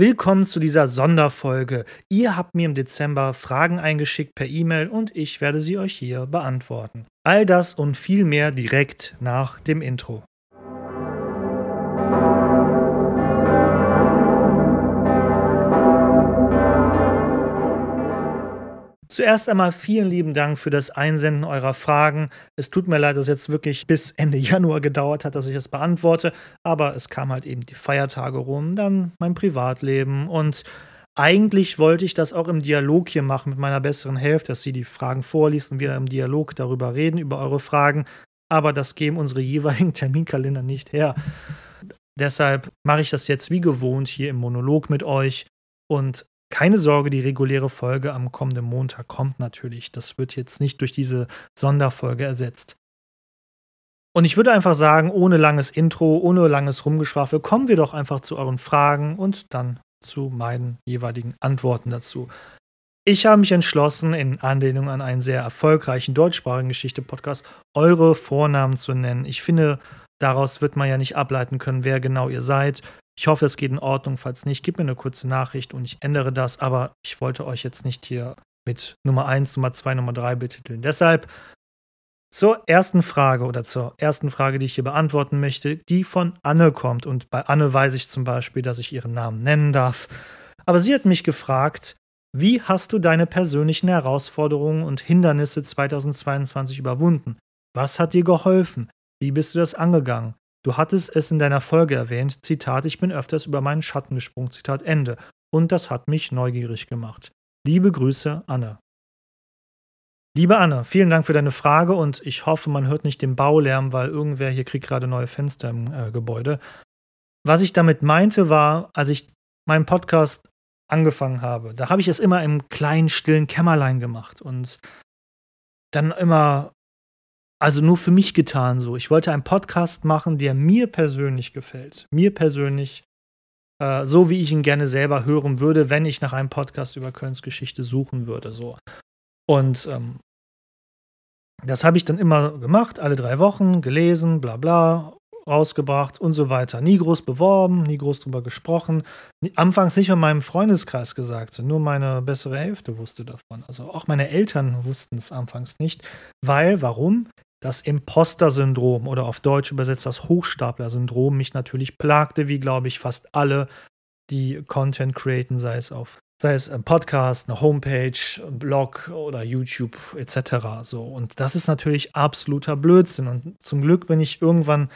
Willkommen zu dieser Sonderfolge. Ihr habt mir im Dezember Fragen eingeschickt per E-Mail und ich werde sie euch hier beantworten. All das und viel mehr direkt nach dem Intro. Zuerst einmal vielen lieben Dank für das Einsenden eurer Fragen. Es tut mir leid, dass es jetzt wirklich bis Ende Januar gedauert hat, dass ich es beantworte, aber es kam halt eben die Feiertage rum, dann mein Privatleben und eigentlich wollte ich das auch im Dialog hier machen mit meiner besseren Hälfte, dass sie die Fragen vorliest und wir im Dialog darüber reden, über eure Fragen, aber das geben unsere jeweiligen Terminkalender nicht her. Deshalb mache ich das jetzt wie gewohnt hier im Monolog mit euch und keine Sorge, die reguläre Folge am kommenden Montag kommt natürlich. Das wird jetzt nicht durch diese Sonderfolge ersetzt. Und ich würde einfach sagen, ohne langes Intro, ohne langes Rumgeschwafel, kommen wir doch einfach zu euren Fragen und dann zu meinen jeweiligen Antworten dazu. Ich habe mich entschlossen, in Anlehnung an einen sehr erfolgreichen deutschsprachigen Geschichte-Podcast, eure Vornamen zu nennen. Ich finde, daraus wird man ja nicht ableiten können, wer genau ihr seid. Ich hoffe, es geht in Ordnung. Falls nicht, gib mir eine kurze Nachricht und ich ändere das. Aber ich wollte euch jetzt nicht hier mit Nummer 1, Nummer 2, Nummer 3 betiteln. Deshalb zur ersten Frage oder zur ersten Frage, die ich hier beantworten möchte, die von Anne kommt. Und bei Anne weiß ich zum Beispiel, dass ich ihren Namen nennen darf. Aber sie hat mich gefragt, wie hast du deine persönlichen Herausforderungen und Hindernisse 2022 überwunden? Was hat dir geholfen? Wie bist du das angegangen? Du hattest es in deiner Folge erwähnt, Zitat, ich bin öfters über meinen Schatten gesprungen, Zitat Ende. Und das hat mich neugierig gemacht. Liebe Grüße, Anne. Liebe Anne, vielen Dank für deine Frage und ich hoffe, man hört nicht den Baulärm, weil irgendwer hier kriegt gerade neue Fenster im äh, Gebäude. Was ich damit meinte war, als ich meinen Podcast angefangen habe, da habe ich es immer im kleinen, stillen Kämmerlein gemacht und dann immer also nur für mich getan so. Ich wollte einen Podcast machen, der mir persönlich gefällt. Mir persönlich, äh, so wie ich ihn gerne selber hören würde, wenn ich nach einem Podcast über Kölns Geschichte suchen würde. So. Und ähm, das habe ich dann immer gemacht, alle drei Wochen, gelesen, bla bla, rausgebracht und so weiter. Nie groß beworben, nie groß drüber gesprochen. Anfangs nicht in meinem Freundeskreis gesagt, nur meine bessere Hälfte wusste davon. Also auch meine Eltern wussten es anfangs nicht. Weil, warum? Das Imposter-Syndrom oder auf Deutsch übersetzt das Hochstapler-Syndrom mich natürlich plagte, wie glaube ich fast alle, die Content createn, sei es auf sei es ein Podcast, eine Homepage, ein Blog oder YouTube etc. So und das ist natürlich absoluter Blödsinn und zum Glück bin ich irgendwann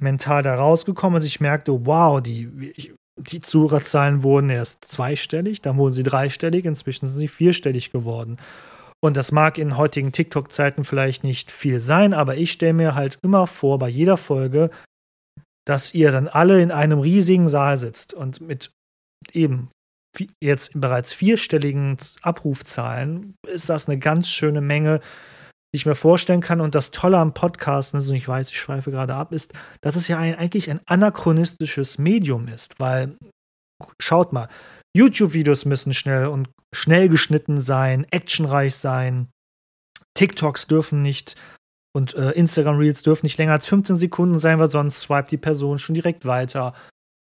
mental da rausgekommen, als ich merkte, wow, die die Zuhörerzahlen wurden erst zweistellig, dann wurden sie dreistellig, inzwischen sind sie vierstellig geworden. Und das mag in heutigen TikTok-Zeiten vielleicht nicht viel sein, aber ich stelle mir halt immer vor, bei jeder Folge, dass ihr dann alle in einem riesigen Saal sitzt und mit eben jetzt bereits vierstelligen Abrufzahlen ist das eine ganz schöne Menge, die ich mir vorstellen kann. Und das Tolle am Podcast, also ich weiß, ich schweife gerade ab, ist, dass es ja eigentlich ein anachronistisches Medium ist, weil schaut mal, YouTube-Videos müssen schnell und schnell geschnitten sein, actionreich sein. TikToks dürfen nicht und äh, Instagram Reels dürfen nicht länger als 15 Sekunden sein, weil sonst swipet die Person schon direkt weiter.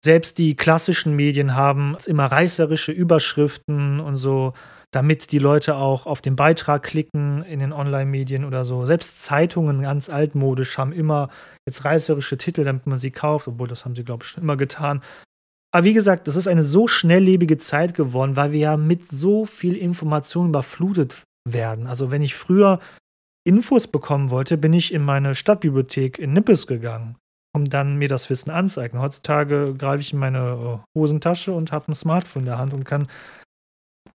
Selbst die klassischen Medien haben immer reißerische Überschriften und so, damit die Leute auch auf den Beitrag klicken in den Online-Medien oder so. Selbst Zeitungen, ganz altmodisch, haben immer jetzt reißerische Titel, damit man sie kauft, obwohl das haben sie, glaube ich, schon immer getan. Aber wie gesagt, das ist eine so schnelllebige Zeit geworden, weil wir ja mit so viel Information überflutet werden. Also wenn ich früher Infos bekommen wollte, bin ich in meine Stadtbibliothek in Nippes gegangen, um dann mir das Wissen anzeigen. Heutzutage greife ich in meine äh, Hosentasche und habe ein Smartphone in der Hand und kann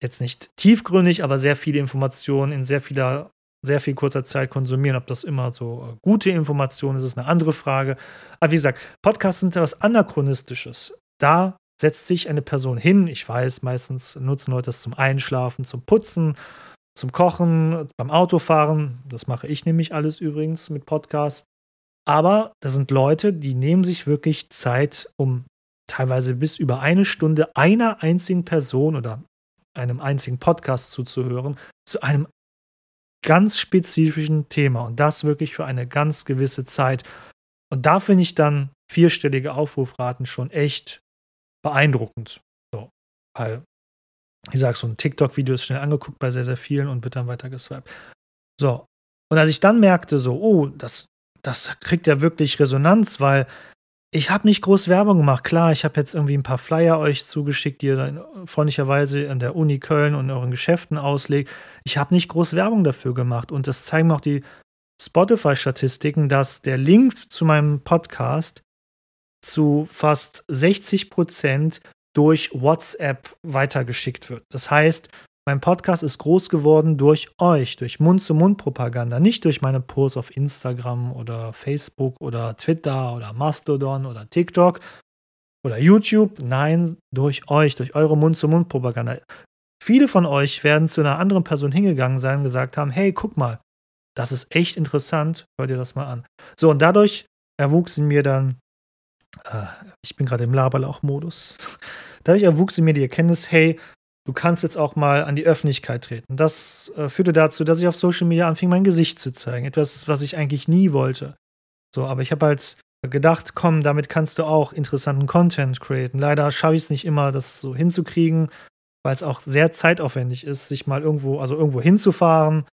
jetzt nicht tiefgründig, aber sehr viele Informationen in sehr vieler sehr viel kurzer Zeit konsumieren. Ob das immer so äh, gute Informationen ist, ist eine andere Frage. Aber wie gesagt, Podcasts sind etwas Anachronistisches da setzt sich eine Person hin. Ich weiß, meistens nutzen Leute das zum Einschlafen, zum Putzen, zum Kochen, beim Autofahren. Das mache ich nämlich alles übrigens mit Podcast. Aber das sind Leute, die nehmen sich wirklich Zeit, um teilweise bis über eine Stunde einer einzigen Person oder einem einzigen Podcast zuzuhören, zu einem ganz spezifischen Thema und das wirklich für eine ganz gewisse Zeit. Und da finde ich dann vierstellige Aufrufraten schon echt beeindruckend. So. weil, ich sag, so ein TikTok-Video ist schnell angeguckt bei sehr, sehr vielen und wird dann weiter geswiped. So. Und als ich dann merkte, so, oh, das, das kriegt ja wirklich Resonanz, weil ich habe nicht groß Werbung gemacht. Klar, ich habe jetzt irgendwie ein paar Flyer euch zugeschickt, die ihr dann freundlicherweise an der Uni Köln und euren Geschäften auslegt. Ich habe nicht groß Werbung dafür gemacht. Und das zeigen auch die Spotify-Statistiken, dass der Link zu meinem Podcast zu fast 60 Prozent durch WhatsApp weitergeschickt wird. Das heißt, mein Podcast ist groß geworden durch euch, durch Mund-zu-Mund-Propaganda, nicht durch meine Posts auf Instagram oder Facebook oder Twitter oder Mastodon oder TikTok oder YouTube. Nein, durch euch, durch eure Mund-zu-Mund-Propaganda. Viele von euch werden zu einer anderen Person hingegangen sein und gesagt haben: Hey, guck mal, das ist echt interessant, hör dir das mal an. So, und dadurch erwuchs in mir dann, ich bin gerade im Laberlauch-Modus, dadurch erwuchs in mir die Erkenntnis, hey, du kannst jetzt auch mal an die Öffentlichkeit treten. Das äh, führte dazu, dass ich auf Social Media anfing, mein Gesicht zu zeigen. Etwas, was ich eigentlich nie wollte. So, aber ich habe halt gedacht, komm, damit kannst du auch interessanten Content createn. Leider schaffe ich es nicht immer, das so hinzukriegen, weil es auch sehr zeitaufwendig ist, sich mal irgendwo, also irgendwo hinzufahren,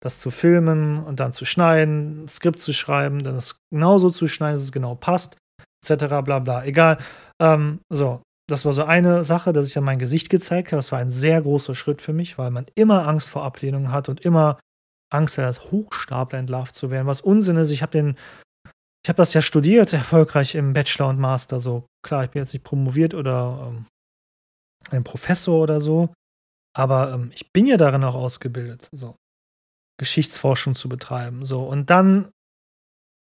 das zu filmen und dann zu schneiden, Skript zu schreiben, dann es genauso zu schneiden, dass es genau passt, etc. bla bla. Egal. Ähm, so, das war so eine Sache, dass ich dann mein Gesicht gezeigt habe. Das war ein sehr großer Schritt für mich, weil man immer Angst vor Ablehnung hat und immer Angst hat, als Hochstapler entlarvt zu werden. Was Unsinn ist, ich habe den, ich habe das ja studiert, erfolgreich im Bachelor und Master. So klar, ich bin jetzt nicht promoviert oder ähm, ein Professor oder so, aber ähm, ich bin ja darin auch ausgebildet, so Geschichtsforschung zu betreiben. So und dann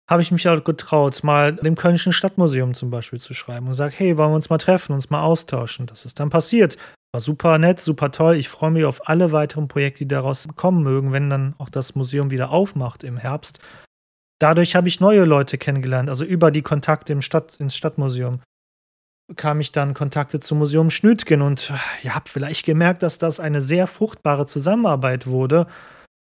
habe ich mich auch getraut, mal dem Kölnischen Stadtmuseum zum Beispiel zu schreiben und sage, hey, wollen wir uns mal treffen, uns mal austauschen. Das ist dann passiert. War super nett, super toll. Ich freue mich auf alle weiteren Projekte, die daraus kommen mögen, wenn dann auch das Museum wieder aufmacht im Herbst. Dadurch habe ich neue Leute kennengelernt, also über die Kontakte im Stadt, ins Stadtmuseum kam ich dann Kontakte zum Museum Schnütgen und ihr habt vielleicht gemerkt, dass das eine sehr fruchtbare Zusammenarbeit wurde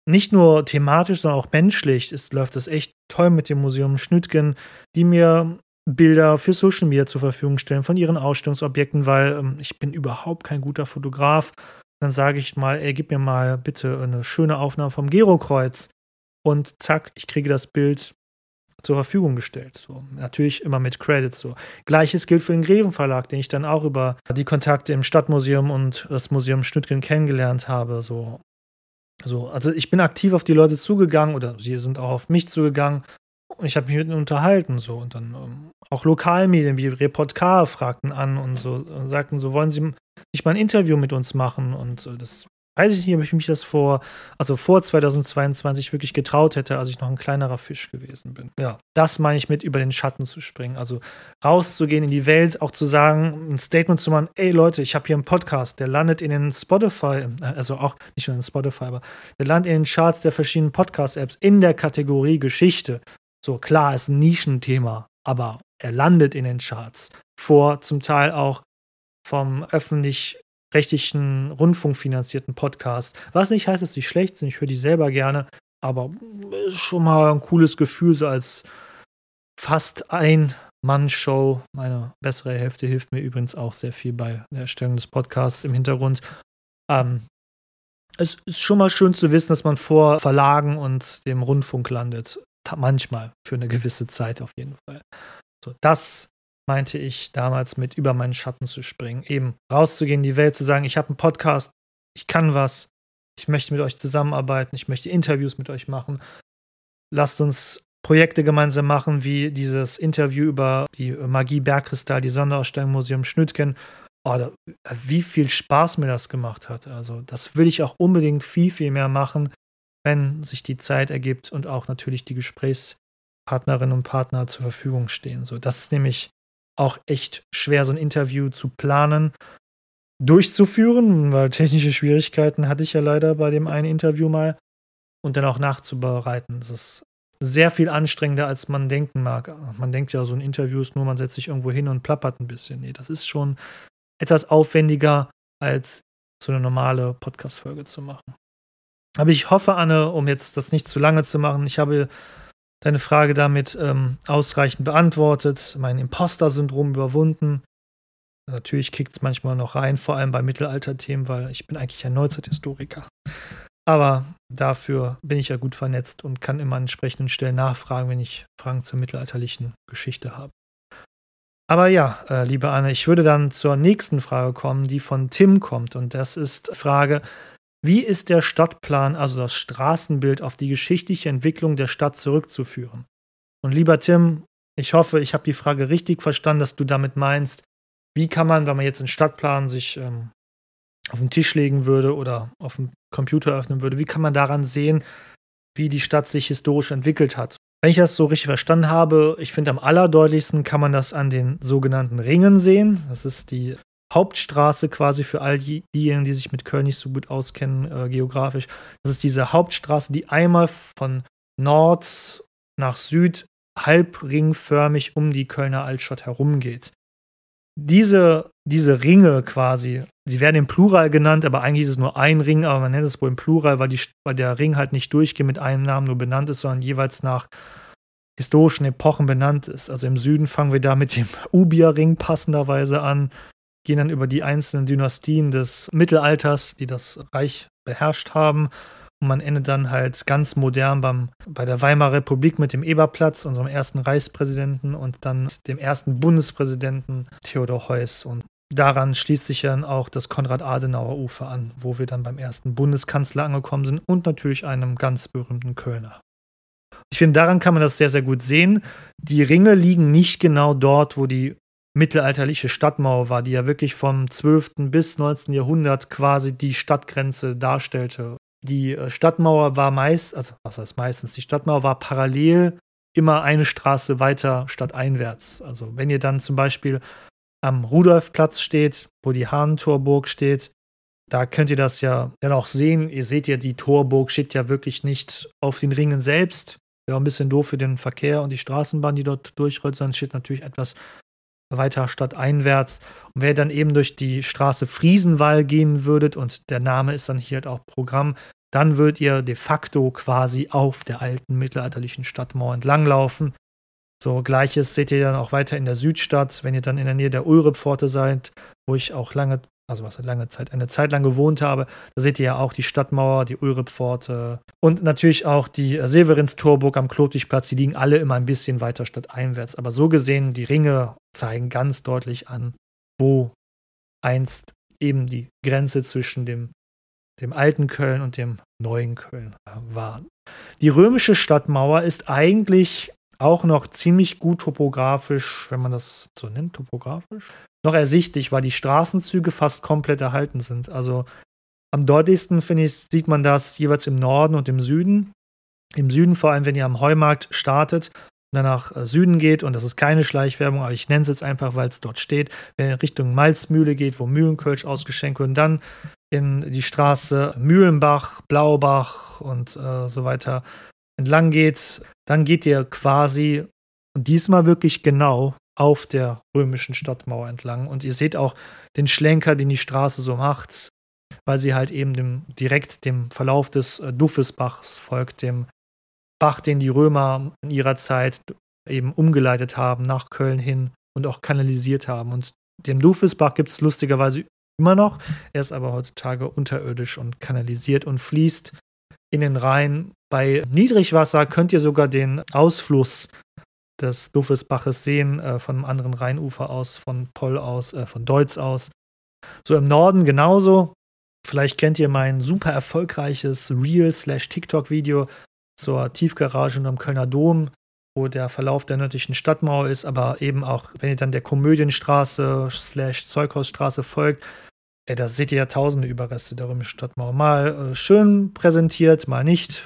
nicht nur thematisch, sondern auch menschlich ist, läuft das echt toll mit dem Museum Schnütgen, die mir Bilder für Social Media zur Verfügung stellen von ihren Ausstellungsobjekten, weil ähm, ich bin überhaupt kein guter Fotograf. Dann sage ich mal, ey, gib mir mal bitte eine schöne Aufnahme vom Gero-Kreuz. Und zack, ich kriege das Bild zur Verfügung gestellt. So. Natürlich immer mit Credits. So. Gleiches gilt für den Greven Verlag, den ich dann auch über die Kontakte im Stadtmuseum und das Museum Schnütgen kennengelernt habe. So. So, also ich bin aktiv auf die Leute zugegangen oder sie sind auch auf mich zugegangen und ich habe mich mit ihnen unterhalten so. Und dann ähm, auch Lokalmedien wie Report K fragten an und so und sagten so wollen Sie nicht mal ein Interview mit uns machen? Und äh, das weiß ich nicht, ob ich mich das vor, also vor 2022 wirklich getraut hätte, als ich noch ein kleinerer Fisch gewesen bin. Ja, das meine ich mit über den Schatten zu springen. Also rauszugehen in die Welt, auch zu sagen, ein Statement zu machen, ey Leute, ich habe hier einen Podcast, der landet in den Spotify, also auch nicht nur in Spotify, aber der landet in den Charts der verschiedenen Podcast-Apps in der Kategorie Geschichte. So, klar, ist ein Nischenthema, aber er landet in den Charts. Vor zum Teil auch vom öffentlich rechtlichen, rundfunkfinanzierten Podcast. Was nicht heißt, dass die schlecht sind, ich höre die selber gerne, aber ist schon mal ein cooles Gefühl, so als fast ein Mann-Show. Meine bessere Hälfte hilft mir übrigens auch sehr viel bei der Erstellung des Podcasts im Hintergrund. Ähm, es ist schon mal schön zu wissen, dass man vor Verlagen und dem Rundfunk landet. Manchmal, für eine gewisse Zeit auf jeden Fall. So, das meinte ich damals mit über meinen Schatten zu springen. Eben rauszugehen in die Welt, zu sagen, ich habe einen Podcast, ich kann was, ich möchte mit euch zusammenarbeiten, ich möchte Interviews mit euch machen. Lasst uns Projekte gemeinsam machen, wie dieses Interview über die Magie Bergkristall, die Sonderausstellung Museum Schnütgen. Oh, wie viel Spaß mir das gemacht hat. Also, das will ich auch unbedingt viel, viel mehr machen, wenn sich die Zeit ergibt und auch natürlich die Gesprächspartnerinnen und Partner zur Verfügung stehen. So, das ist nämlich auch echt schwer, so ein Interview zu planen, durchzuführen, weil technische Schwierigkeiten hatte ich ja leider bei dem einen Interview mal und dann auch nachzubereiten. Das ist sehr viel anstrengender, als man denken mag. Man denkt ja, so ein Interview ist nur, man setzt sich irgendwo hin und plappert ein bisschen. Nee, das ist schon etwas aufwendiger, als so eine normale Podcast-Folge zu machen. Aber ich hoffe, Anne, um jetzt das nicht zu lange zu machen, ich habe deine Frage damit ähm, ausreichend beantwortet, mein Imposter-Syndrom überwunden. Natürlich kickt es manchmal noch rein, vor allem bei Mittelalterthemen, weil ich bin eigentlich ein Neuzeithistoriker. Aber dafür bin ich ja gut vernetzt und kann immer an entsprechenden Stellen nachfragen, wenn ich Fragen zur mittelalterlichen Geschichte habe. Aber ja, äh, liebe Anne, ich würde dann zur nächsten Frage kommen, die von Tim kommt. Und das ist Frage, wie ist der Stadtplan, also das Straßenbild, auf die geschichtliche Entwicklung der Stadt zurückzuführen? Und lieber Tim, ich hoffe, ich habe die Frage richtig verstanden, dass du damit meinst, wie kann man, wenn man jetzt einen Stadtplan sich ähm, auf den Tisch legen würde oder auf dem Computer öffnen würde, wie kann man daran sehen, wie die Stadt sich historisch entwickelt hat? Wenn ich das so richtig verstanden habe, ich finde am allerdeutlichsten kann man das an den sogenannten Ringen sehen. Das ist die Hauptstraße quasi für all diejenigen, die sich mit Köln nicht so gut auskennen äh, geografisch. Das ist diese Hauptstraße, die einmal von Nord nach Süd halbringförmig um die Kölner Altstadt herumgeht diese, diese Ringe quasi, sie werden im Plural genannt, aber eigentlich ist es nur ein Ring, aber man nennt es wohl im Plural, weil, die, weil der Ring halt nicht durchgehend mit einem Namen nur benannt ist, sondern jeweils nach historischen Epochen benannt ist. Also im Süden fangen wir da mit dem Ubia-Ring passenderweise an, gehen dann über die einzelnen Dynastien des Mittelalters, die das Reich beherrscht haben und man endet dann halt ganz modern beim, bei der Weimarer Republik mit dem Eberplatz, unserem ersten Reichspräsidenten und dann dem ersten Bundespräsidenten Theodor Heuss. Und daran schließt sich dann auch das Konrad-Adenauer-Ufer an, wo wir dann beim ersten Bundeskanzler angekommen sind und natürlich einem ganz berühmten Kölner. Ich finde, daran kann man das sehr, sehr gut sehen. Die Ringe liegen nicht genau dort, wo die mittelalterliche Stadtmauer war, die ja wirklich vom 12. bis 19. Jahrhundert quasi die Stadtgrenze darstellte die äh, Stadtmauer war meist, also was heißt meistens, die Stadtmauer war parallel immer eine Straße weiter stadteinwärts. Also wenn ihr dann zum Beispiel am Rudolfplatz steht, wo die Hahntorburg steht, da könnt ihr das ja dann auch sehen. Ihr seht ja, die Torburg steht ja wirklich nicht auf den Ringen selbst. Wäre ein bisschen doof für den Verkehr und die Straßenbahn, die dort durchrollt, sondern steht natürlich etwas weiter stadteinwärts. Und wer dann eben durch die Straße Friesenwall gehen würdet, und der Name ist dann hier halt auch Programm, dann würdet ihr de facto quasi auf der alten mittelalterlichen Stadtmauer entlanglaufen. So gleiches seht ihr dann auch weiter in der Südstadt, wenn ihr dann in der Nähe der Ulrepforte seid, wo ich auch lange, also was lange Zeit, eine Zeit lang gewohnt habe. Da seht ihr ja auch die Stadtmauer, die Ulrippforte und natürlich auch die Severinstorburg am Klotwigplatz. Die liegen alle immer ein bisschen weiter stadteinwärts. Aber so gesehen, die Ringe zeigen ganz deutlich an, wo einst eben die Grenze zwischen dem, dem alten Köln und dem neuen Köln war. Die römische Stadtmauer ist eigentlich auch noch ziemlich gut topografisch, wenn man das so nennt, topografisch, noch ersichtlich, weil die Straßenzüge fast komplett erhalten sind. Also am deutlichsten, finde ich, sieht man das jeweils im Norden und im Süden. Im Süden, vor allem wenn ihr am Heumarkt startet, dann nach äh, Süden geht, und das ist keine Schleichwerbung, aber ich nenne es jetzt einfach, weil es dort steht, wenn ihr Richtung Malzmühle geht, wo Mühlenkölsch ausgeschenkt wird, und dann in die Straße Mühlenbach, Blaubach und äh, so weiter entlang geht, dann geht ihr quasi, und diesmal wirklich genau, auf der römischen Stadtmauer entlang. Und ihr seht auch den Schlenker, den die Straße so macht, weil sie halt eben dem, direkt dem Verlauf des äh, Duffesbachs folgt, dem Bach, den die Römer in ihrer Zeit eben umgeleitet haben nach Köln hin und auch kanalisiert haben. Und den Dufesbach gibt es lustigerweise immer noch. Er ist aber heutzutage unterirdisch und kanalisiert und fließt in den Rhein. Bei Niedrigwasser könnt ihr sogar den Ausfluss des Dufesbaches sehen, äh, von einem anderen Rheinufer aus, von Poll aus, äh, von Deutz aus. So im Norden genauso. Vielleicht kennt ihr mein super erfolgreiches Reel-TikTok-Video zur Tiefgarage und am Kölner Dom, wo der Verlauf der nördlichen Stadtmauer ist, aber eben auch, wenn ihr dann der Komödienstraße slash Zeughausstraße folgt, ey, da seht ihr ja tausende Überreste der römischen Stadtmauer. Mal äh, schön präsentiert, mal nicht.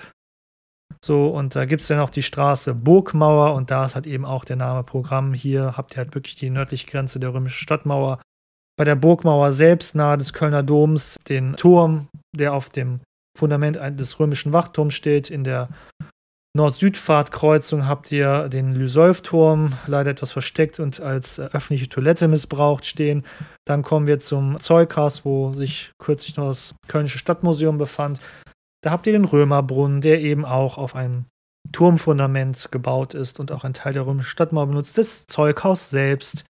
So, und da gibt es dann auch die Straße Burgmauer und da ist halt eben auch der Name Programm. Hier habt ihr halt wirklich die nördliche Grenze der römischen Stadtmauer. Bei der Burgmauer selbst, nahe des Kölner Doms, den Turm, der auf dem Fundament des römischen Wachturms steht. In der Nord-Süd-Fahrtkreuzung habt ihr den Lysolf-Turm, leider etwas versteckt und als öffentliche Toilette missbraucht stehen. Dann kommen wir zum Zeughaus, wo sich kürzlich noch das Kölnische Stadtmuseum befand. Da habt ihr den Römerbrunnen, der eben auch auf einem Turmfundament gebaut ist und auch ein Teil der römischen Stadtmauer benutzt. Das Zeughaus selbst,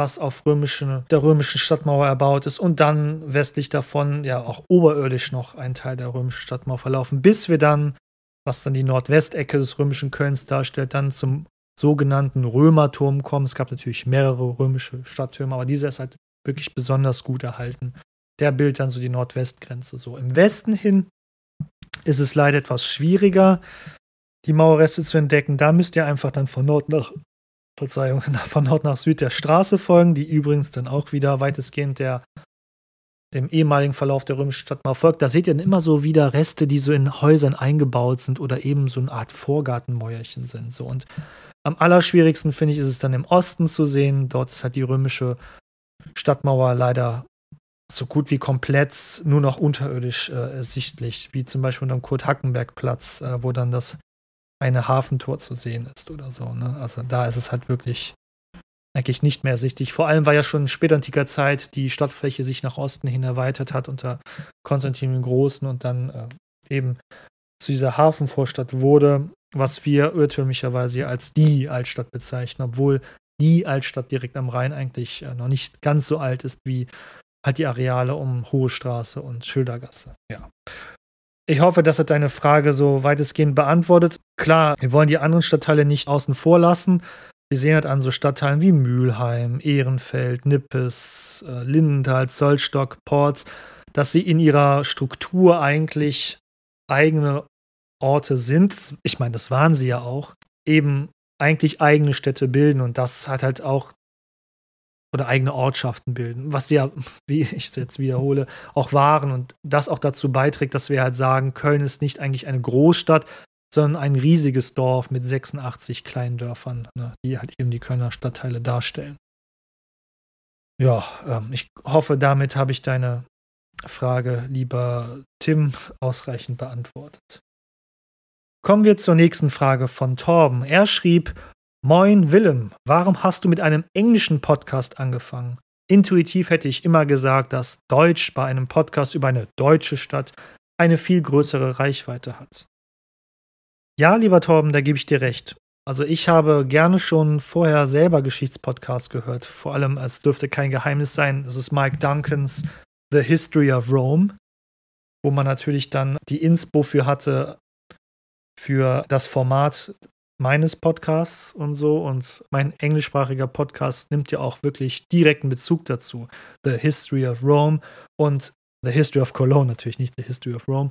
was auf römische, der römischen Stadtmauer erbaut ist und dann westlich davon ja auch oberirdisch noch ein Teil der römischen Stadtmauer verlaufen, bis wir dann, was dann die Nordwestecke des römischen Kölns darstellt, dann zum sogenannten Römerturm kommen. Es gab natürlich mehrere römische Stadttürme, aber dieser ist halt wirklich besonders gut erhalten. Der bildet dann so die Nordwestgrenze. So im Westen hin ist es leider etwas schwieriger, die Mauerreste zu entdecken. Da müsst ihr einfach dann von Nord nach Verzeihung, von Nord nach Süd der Straße folgen, die übrigens dann auch wieder weitestgehend der, dem ehemaligen Verlauf der römischen Stadtmauer folgt. Da seht ihr dann immer so wieder Reste, die so in Häusern eingebaut sind oder eben so eine Art Vorgartenmäuerchen sind. So. Und am allerschwierigsten finde ich ist es dann im Osten zu sehen. Dort ist halt die römische Stadtmauer leider so gut wie komplett nur noch unterirdisch äh, sichtlich, wie zum Beispiel am Kurt-Hackenberg-Platz, äh, wo dann das eine Hafentor zu sehen ist oder so. Ne? Also da ist es halt wirklich eigentlich nicht mehr sichtig. Vor allem, weil ja schon in spätantiker Zeit die Stadtfläche sich nach Osten hin erweitert hat unter Konstantin dem Großen und dann äh, eben zu dieser Hafenvorstadt wurde, was wir irrtümlicherweise als die Altstadt bezeichnen, obwohl die Altstadt direkt am Rhein eigentlich äh, noch nicht ganz so alt ist wie halt die Areale um Hohe Straße und Schildergasse. Ja. Ich hoffe, das hat deine Frage so weitestgehend beantwortet. Klar, wir wollen die anderen Stadtteile nicht außen vor lassen. Wir sehen halt an so Stadtteilen wie Mülheim, Ehrenfeld, Nippes, äh, Lindenthal, Zollstock, Porz, dass sie in ihrer Struktur eigentlich eigene Orte sind. Ich meine, das waren sie ja auch. Eben eigentlich eigene Städte bilden und das hat halt auch oder eigene Ortschaften bilden, was ja, wie ich es jetzt wiederhole, auch waren und das auch dazu beiträgt, dass wir halt sagen, Köln ist nicht eigentlich eine Großstadt, sondern ein riesiges Dorf mit 86 kleinen Dörfern, ne, die halt eben die Kölner Stadtteile darstellen. Ja, ähm, ich hoffe, damit habe ich deine Frage, lieber Tim, ausreichend beantwortet. Kommen wir zur nächsten Frage von Torben. Er schrieb, Moin Willem, warum hast du mit einem englischen Podcast angefangen? Intuitiv hätte ich immer gesagt, dass Deutsch bei einem Podcast über eine deutsche Stadt eine viel größere Reichweite hat. Ja, lieber Torben, da gebe ich dir recht. Also ich habe gerne schon vorher selber Geschichtspodcasts gehört. Vor allem, es dürfte kein Geheimnis sein, es ist Mike Duncans The History of Rome, wo man natürlich dann die Inspo für hatte, für das Format meines Podcasts und so. Und mein englischsprachiger Podcast nimmt ja auch wirklich direkten Bezug dazu. The History of Rome und The History of Cologne, natürlich nicht The History of Rome.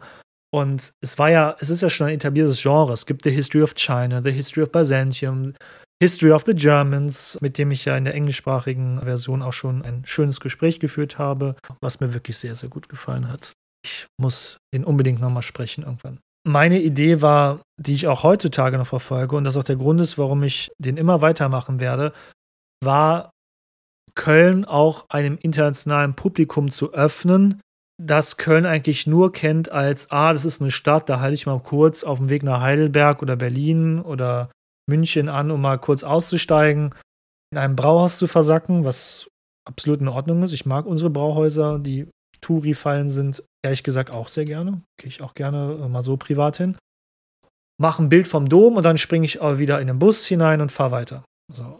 Und es war ja, es ist ja schon ein etabliertes Genre. Es gibt The History of China, The History of Byzantium, History of the Germans, mit dem ich ja in der englischsprachigen Version auch schon ein schönes Gespräch geführt habe, was mir wirklich sehr, sehr gut gefallen hat. Ich muss ihn unbedingt nochmal sprechen irgendwann meine Idee war, die ich auch heutzutage noch verfolge und das auch der Grund ist, warum ich den immer weitermachen werde, war Köln auch einem internationalen Publikum zu öffnen, das Köln eigentlich nur kennt als, ah, das ist eine Stadt, da halte ich mal kurz auf dem Weg nach Heidelberg oder Berlin oder München an, um mal kurz auszusteigen, in einem Brauhaus zu versacken, was absolut in Ordnung ist. Ich mag unsere Brauhäuser, die Touri-Fallen sind ehrlich gesagt auch sehr gerne. Gehe ich auch gerne äh, mal so privat hin. Mache ein Bild vom Dom und dann springe ich auch wieder in den Bus hinein und fahre weiter. So.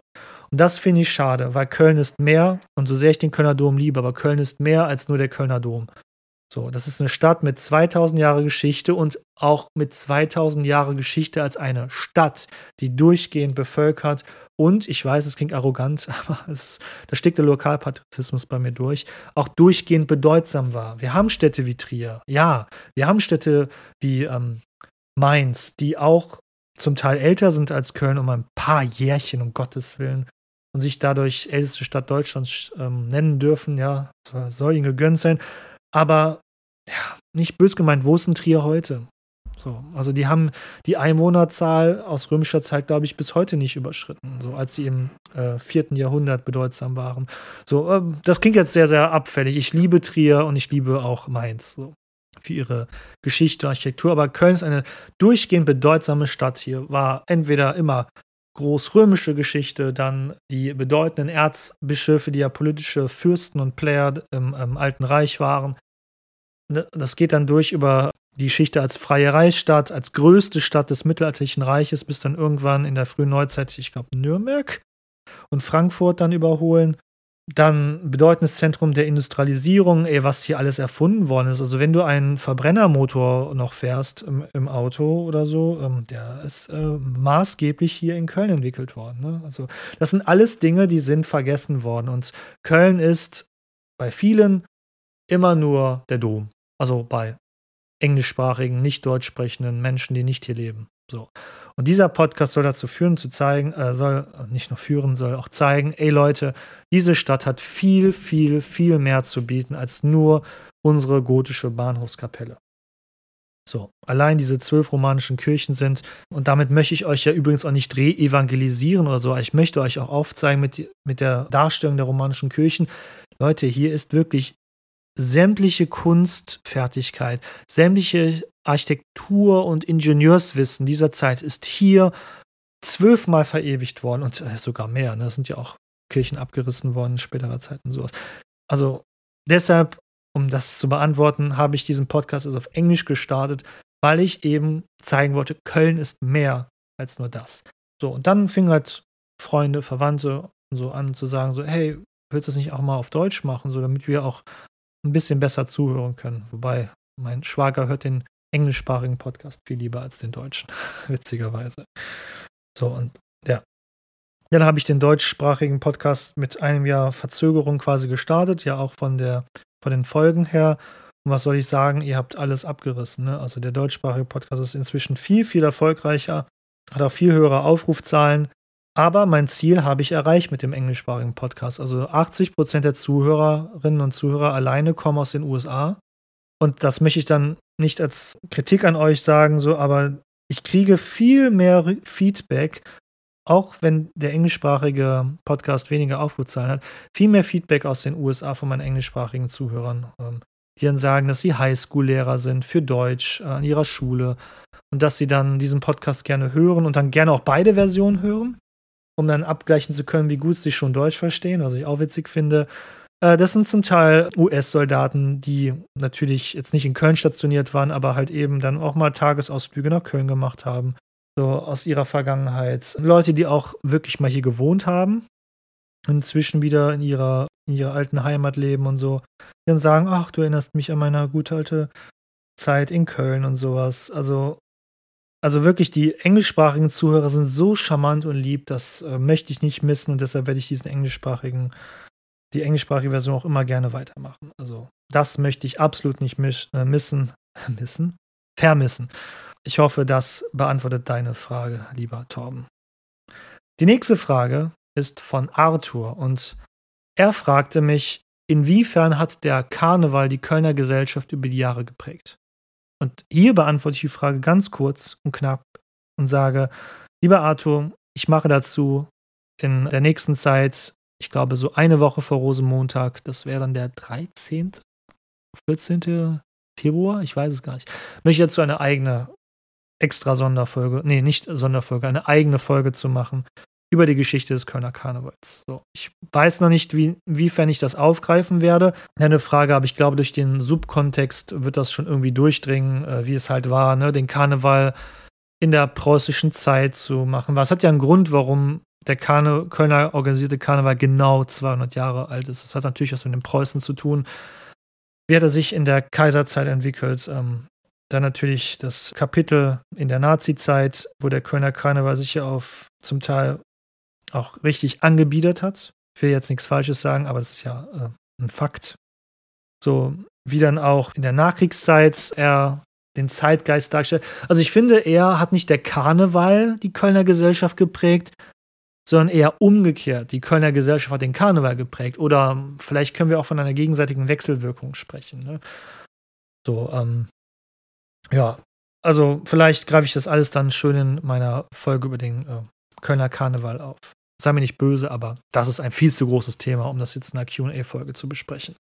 Und das finde ich schade, weil Köln ist mehr, und so sehr ich den Kölner Dom liebe, aber Köln ist mehr als nur der Kölner Dom. So, das ist eine Stadt mit 2000 Jahre Geschichte und auch mit 2000 Jahre Geschichte als eine Stadt, die durchgehend bevölkert und, ich weiß, es klingt arrogant, aber es, da steckt der Lokalpatriotismus bei mir durch, auch durchgehend bedeutsam war. Wir haben Städte wie Trier, ja, wir haben Städte wie ähm, Mainz, die auch zum Teil älter sind als Köln um ein paar Jährchen, um Gottes Willen, und sich dadurch älteste Stadt Deutschlands ähm, nennen dürfen, ja, soll ihnen gegönnt sein. Aber ja, nicht bös gemeint, wo ist ein Trier heute? So, also die haben die Einwohnerzahl aus römischer Zeit, glaube ich, bis heute nicht überschritten, so als sie im äh, vierten Jahrhundert bedeutsam waren. So, äh, das klingt jetzt sehr, sehr abfällig. Ich liebe Trier und ich liebe auch Mainz. So für ihre Geschichte und Architektur. Aber Köln ist eine durchgehend bedeutsame Stadt hier. War entweder immer großrömische Geschichte, dann die bedeutenden Erzbischöfe, die ja politische Fürsten und Player im, im Alten Reich waren. Ne, das geht dann durch über die Geschichte als freie Reichsstadt, als größte Stadt des mittelalterlichen Reiches, bis dann irgendwann in der frühen Neuzeit, ich glaube, Nürnberg und Frankfurt dann überholen. Dann bedeutendes Zentrum der Industrialisierung, ey, was hier alles erfunden worden ist. Also wenn du einen Verbrennermotor noch fährst im, im Auto oder so, ähm, der ist äh, maßgeblich hier in Köln entwickelt worden. Ne? Also das sind alles Dinge, die sind vergessen worden. Und Köln ist bei vielen immer nur der Dom. Also bei englischsprachigen, nicht deutsch sprechenden Menschen, die nicht hier leben. So. Und dieser Podcast soll dazu führen, zu zeigen, äh, soll nicht nur führen, soll auch zeigen, ey Leute, diese Stadt hat viel, viel, viel mehr zu bieten als nur unsere gotische Bahnhofskapelle. So, allein diese zwölf romanischen Kirchen sind, und damit möchte ich euch ja übrigens auch nicht re-evangelisieren oder so, ich möchte euch auch aufzeigen mit, mit der Darstellung der romanischen Kirchen, Leute, hier ist wirklich sämtliche Kunstfertigkeit, sämtliche Architektur und Ingenieurswissen dieser Zeit ist hier zwölfmal verewigt worden und äh, sogar mehr. Ne? Es sind ja auch Kirchen abgerissen worden in späterer Zeit und sowas. Also deshalb, um das zu beantworten, habe ich diesen Podcast also auf Englisch gestartet, weil ich eben zeigen wollte, Köln ist mehr als nur das. So, und dann fing halt Freunde, Verwandte und so an zu sagen, so, hey, willst du das nicht auch mal auf Deutsch machen, so damit wir auch ein bisschen besser zuhören können. Wobei mein Schwager hört den englischsprachigen Podcast viel lieber als den deutschen, witzigerweise. So, und ja. Dann habe ich den deutschsprachigen Podcast mit einem Jahr Verzögerung quasi gestartet, ja auch von der von den Folgen her. Und was soll ich sagen? Ihr habt alles abgerissen. Ne? Also der deutschsprachige Podcast ist inzwischen viel, viel erfolgreicher, hat auch viel höhere Aufrufzahlen. Aber mein Ziel habe ich erreicht mit dem englischsprachigen Podcast. Also 80 Prozent der Zuhörerinnen und Zuhörer alleine kommen aus den USA. Und das möchte ich dann nicht als Kritik an euch sagen, so, aber ich kriege viel mehr Feedback, auch wenn der englischsprachige Podcast weniger Aufrufzahlen hat, viel mehr Feedback aus den USA von meinen englischsprachigen Zuhörern, ähm, die dann sagen, dass sie Highschool-Lehrer sind für Deutsch äh, an ihrer Schule und dass sie dann diesen Podcast gerne hören und dann gerne auch beide Versionen hören um dann abgleichen zu können, wie gut sie schon Deutsch verstehen, was ich auch witzig finde. Äh, das sind zum Teil US-Soldaten, die natürlich jetzt nicht in Köln stationiert waren, aber halt eben dann auch mal Tagesausflüge nach Köln gemacht haben. So aus ihrer Vergangenheit. Leute, die auch wirklich mal hier gewohnt haben inzwischen wieder in ihrer, in ihrer alten Heimat leben und so. Die dann sagen, ach, du erinnerst mich an meine gute alte Zeit in Köln und sowas. Also also wirklich, die englischsprachigen Zuhörer sind so charmant und lieb, das äh, möchte ich nicht missen und deshalb werde ich diesen englischsprachigen, die englischsprachige Version auch immer gerne weitermachen. Also das möchte ich absolut nicht misch, äh, missen, missen, vermissen. Ich hoffe, das beantwortet deine Frage, lieber Torben. Die nächste Frage ist von Arthur und er fragte mich, inwiefern hat der Karneval die Kölner Gesellschaft über die Jahre geprägt? Und hier beantworte ich die Frage ganz kurz und knapp und sage, lieber Arthur, ich mache dazu in der nächsten Zeit, ich glaube, so eine Woche vor Rosenmontag, das wäre dann der 13., 14. Februar, ich weiß es gar nicht, möchte dazu eine eigene extra Sonderfolge, nee, nicht Sonderfolge, eine eigene Folge zu machen, über die Geschichte des Kölner Karnevals. So, ich weiß noch nicht, wie, inwiefern ich das aufgreifen werde. Eine Frage, aber ich glaube, durch den Subkontext wird das schon irgendwie durchdringen, äh, wie es halt war, ne? den Karneval in der preußischen Zeit zu machen. Was hat ja einen Grund, warum der Karne Kölner organisierte Karneval genau 200 Jahre alt ist. Das hat natürlich was mit den Preußen zu tun. Wie hat er sich in der Kaiserzeit entwickelt? Ähm, dann natürlich das Kapitel in der Nazi-Zeit, wo der Kölner Karneval sich ja auf zum Teil auch richtig angebiedert hat. Ich will jetzt nichts Falsches sagen, aber das ist ja äh, ein Fakt. So wie dann auch in der Nachkriegszeit er den Zeitgeist darstellt. Also ich finde, er hat nicht der Karneval die Kölner Gesellschaft geprägt, sondern eher umgekehrt. Die Kölner Gesellschaft hat den Karneval geprägt. Oder vielleicht können wir auch von einer gegenseitigen Wechselwirkung sprechen. Ne? So, ähm, ja, also vielleicht greife ich das alles dann schön in meiner Folge über den äh, Kölner Karneval auf sei mir nicht böse, aber das ist ein viel zu großes Thema, um das jetzt in einer QA-Folge zu besprechen.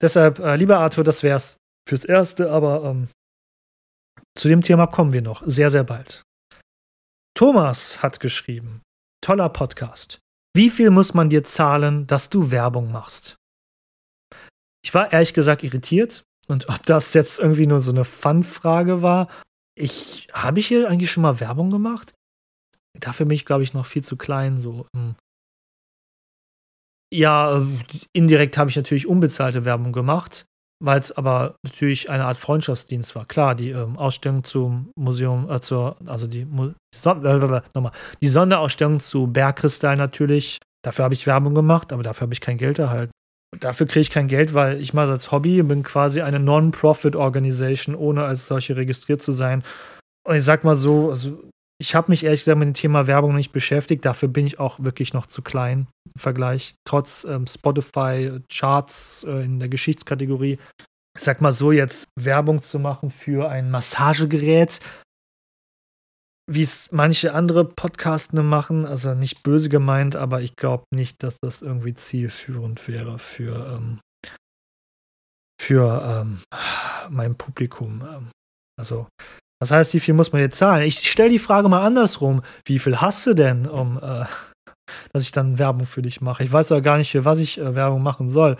Deshalb, äh, lieber Arthur, das wär's fürs Erste, aber ähm, zu dem Thema kommen wir noch sehr, sehr bald. Thomas hat geschrieben: Toller Podcast. Wie viel muss man dir zahlen, dass du Werbung machst? Ich war ehrlich gesagt irritiert und ob das jetzt irgendwie nur so eine Fun-Frage war. Ich habe ich hier eigentlich schon mal Werbung gemacht? Dafür bin ich, glaube ich, noch viel zu klein. So. Ja, äh, indirekt habe ich natürlich unbezahlte Werbung gemacht, weil es aber natürlich eine Art Freundschaftsdienst war. Klar, die ähm, Ausstellung zum Museum, äh, zur, also die, Son äh, nochmal, die Sonderausstellung zu Bergkristall natürlich. Dafür habe ich Werbung gemacht, aber dafür habe ich kein Geld erhalten. Dafür kriege ich kein Geld, weil ich es als Hobby, bin quasi eine Non-Profit-Organisation, ohne als solche registriert zu sein. Und ich sag mal so, also ich habe mich ehrlich gesagt mit dem Thema Werbung nicht beschäftigt. Dafür bin ich auch wirklich noch zu klein im Vergleich. Trotz ähm, Spotify-Charts äh, in der Geschichtskategorie. Ich sag mal so, jetzt Werbung zu machen für ein Massagegerät, wie es manche andere Podcasts machen, also nicht böse gemeint, aber ich glaube nicht, dass das irgendwie zielführend wäre für, ähm, für ähm, mein Publikum. Ähm, also das heißt, wie viel muss man jetzt zahlen? Ich stelle die Frage mal andersrum. Wie viel hast du denn, um äh, dass ich dann Werbung für dich mache? Ich weiß ja gar nicht, für was ich äh, Werbung machen soll.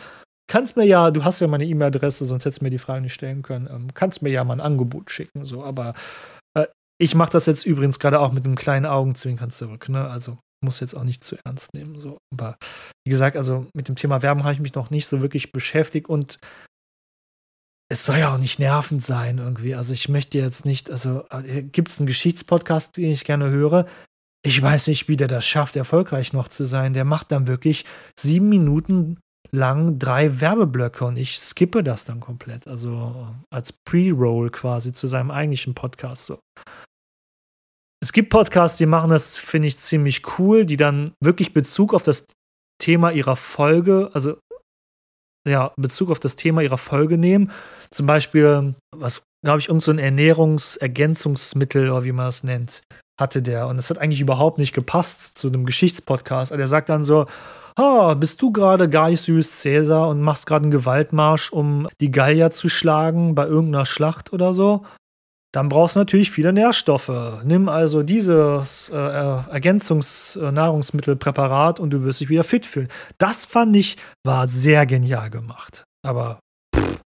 Kannst mir ja, du hast ja meine E-Mail-Adresse, sonst hättest du mir die Frage nicht stellen können. Ähm, kannst mir ja mal ein Angebot schicken, so, aber äh, ich mache das jetzt übrigens gerade auch mit einem kleinen Augenzwinkern zurück, ne? Also muss jetzt auch nicht zu ernst nehmen. So. Aber wie gesagt, also mit dem Thema Werbung habe ich mich noch nicht so wirklich beschäftigt und es soll ja auch nicht nervend sein irgendwie. Also ich möchte jetzt nicht, also äh, gibt es einen Geschichtspodcast, den ich gerne höre. Ich weiß nicht, wie der das schafft, erfolgreich noch zu sein. Der macht dann wirklich sieben Minuten lang drei Werbeblöcke und ich skippe das dann komplett. Also als Pre-Roll quasi zu seinem eigentlichen Podcast. So. Es gibt Podcasts, die machen das, finde ich, ziemlich cool, die dann wirklich Bezug auf das Thema ihrer Folge, also ja, Bezug auf das Thema ihrer Folge nehmen. Zum Beispiel, was, glaube ich, irgend so Ernährungsergänzungsmittel oder wie man das nennt, hatte der. Und das hat eigentlich überhaupt nicht gepasst zu einem Geschichtspodcast. Also er sagt dann so, ah, bist du gerade Gaius Julius Caesar und machst gerade einen Gewaltmarsch, um die Gallier zu schlagen bei irgendeiner Schlacht oder so? Dann brauchst du natürlich viele Nährstoffe. Nimm also dieses äh, Ergänzungsnahrungsmittelpräparat und du wirst dich wieder fit fühlen. Das fand ich war sehr genial gemacht. Aber pff,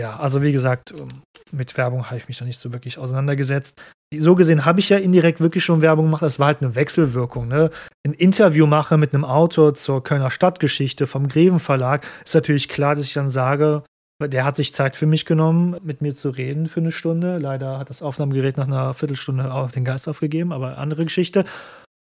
ja, also wie gesagt, ähm, mit Werbung habe ich mich noch nicht so wirklich auseinandergesetzt. So gesehen habe ich ja indirekt wirklich schon Werbung gemacht. Das war halt eine Wechselwirkung. Ne? Ein Interview mache mit einem Autor zur Kölner Stadtgeschichte vom Greven Verlag ist natürlich klar, dass ich dann sage, der hat sich Zeit für mich genommen, mit mir zu reden für eine Stunde. Leider hat das Aufnahmegerät nach einer Viertelstunde auch den Geist aufgegeben, aber andere Geschichte.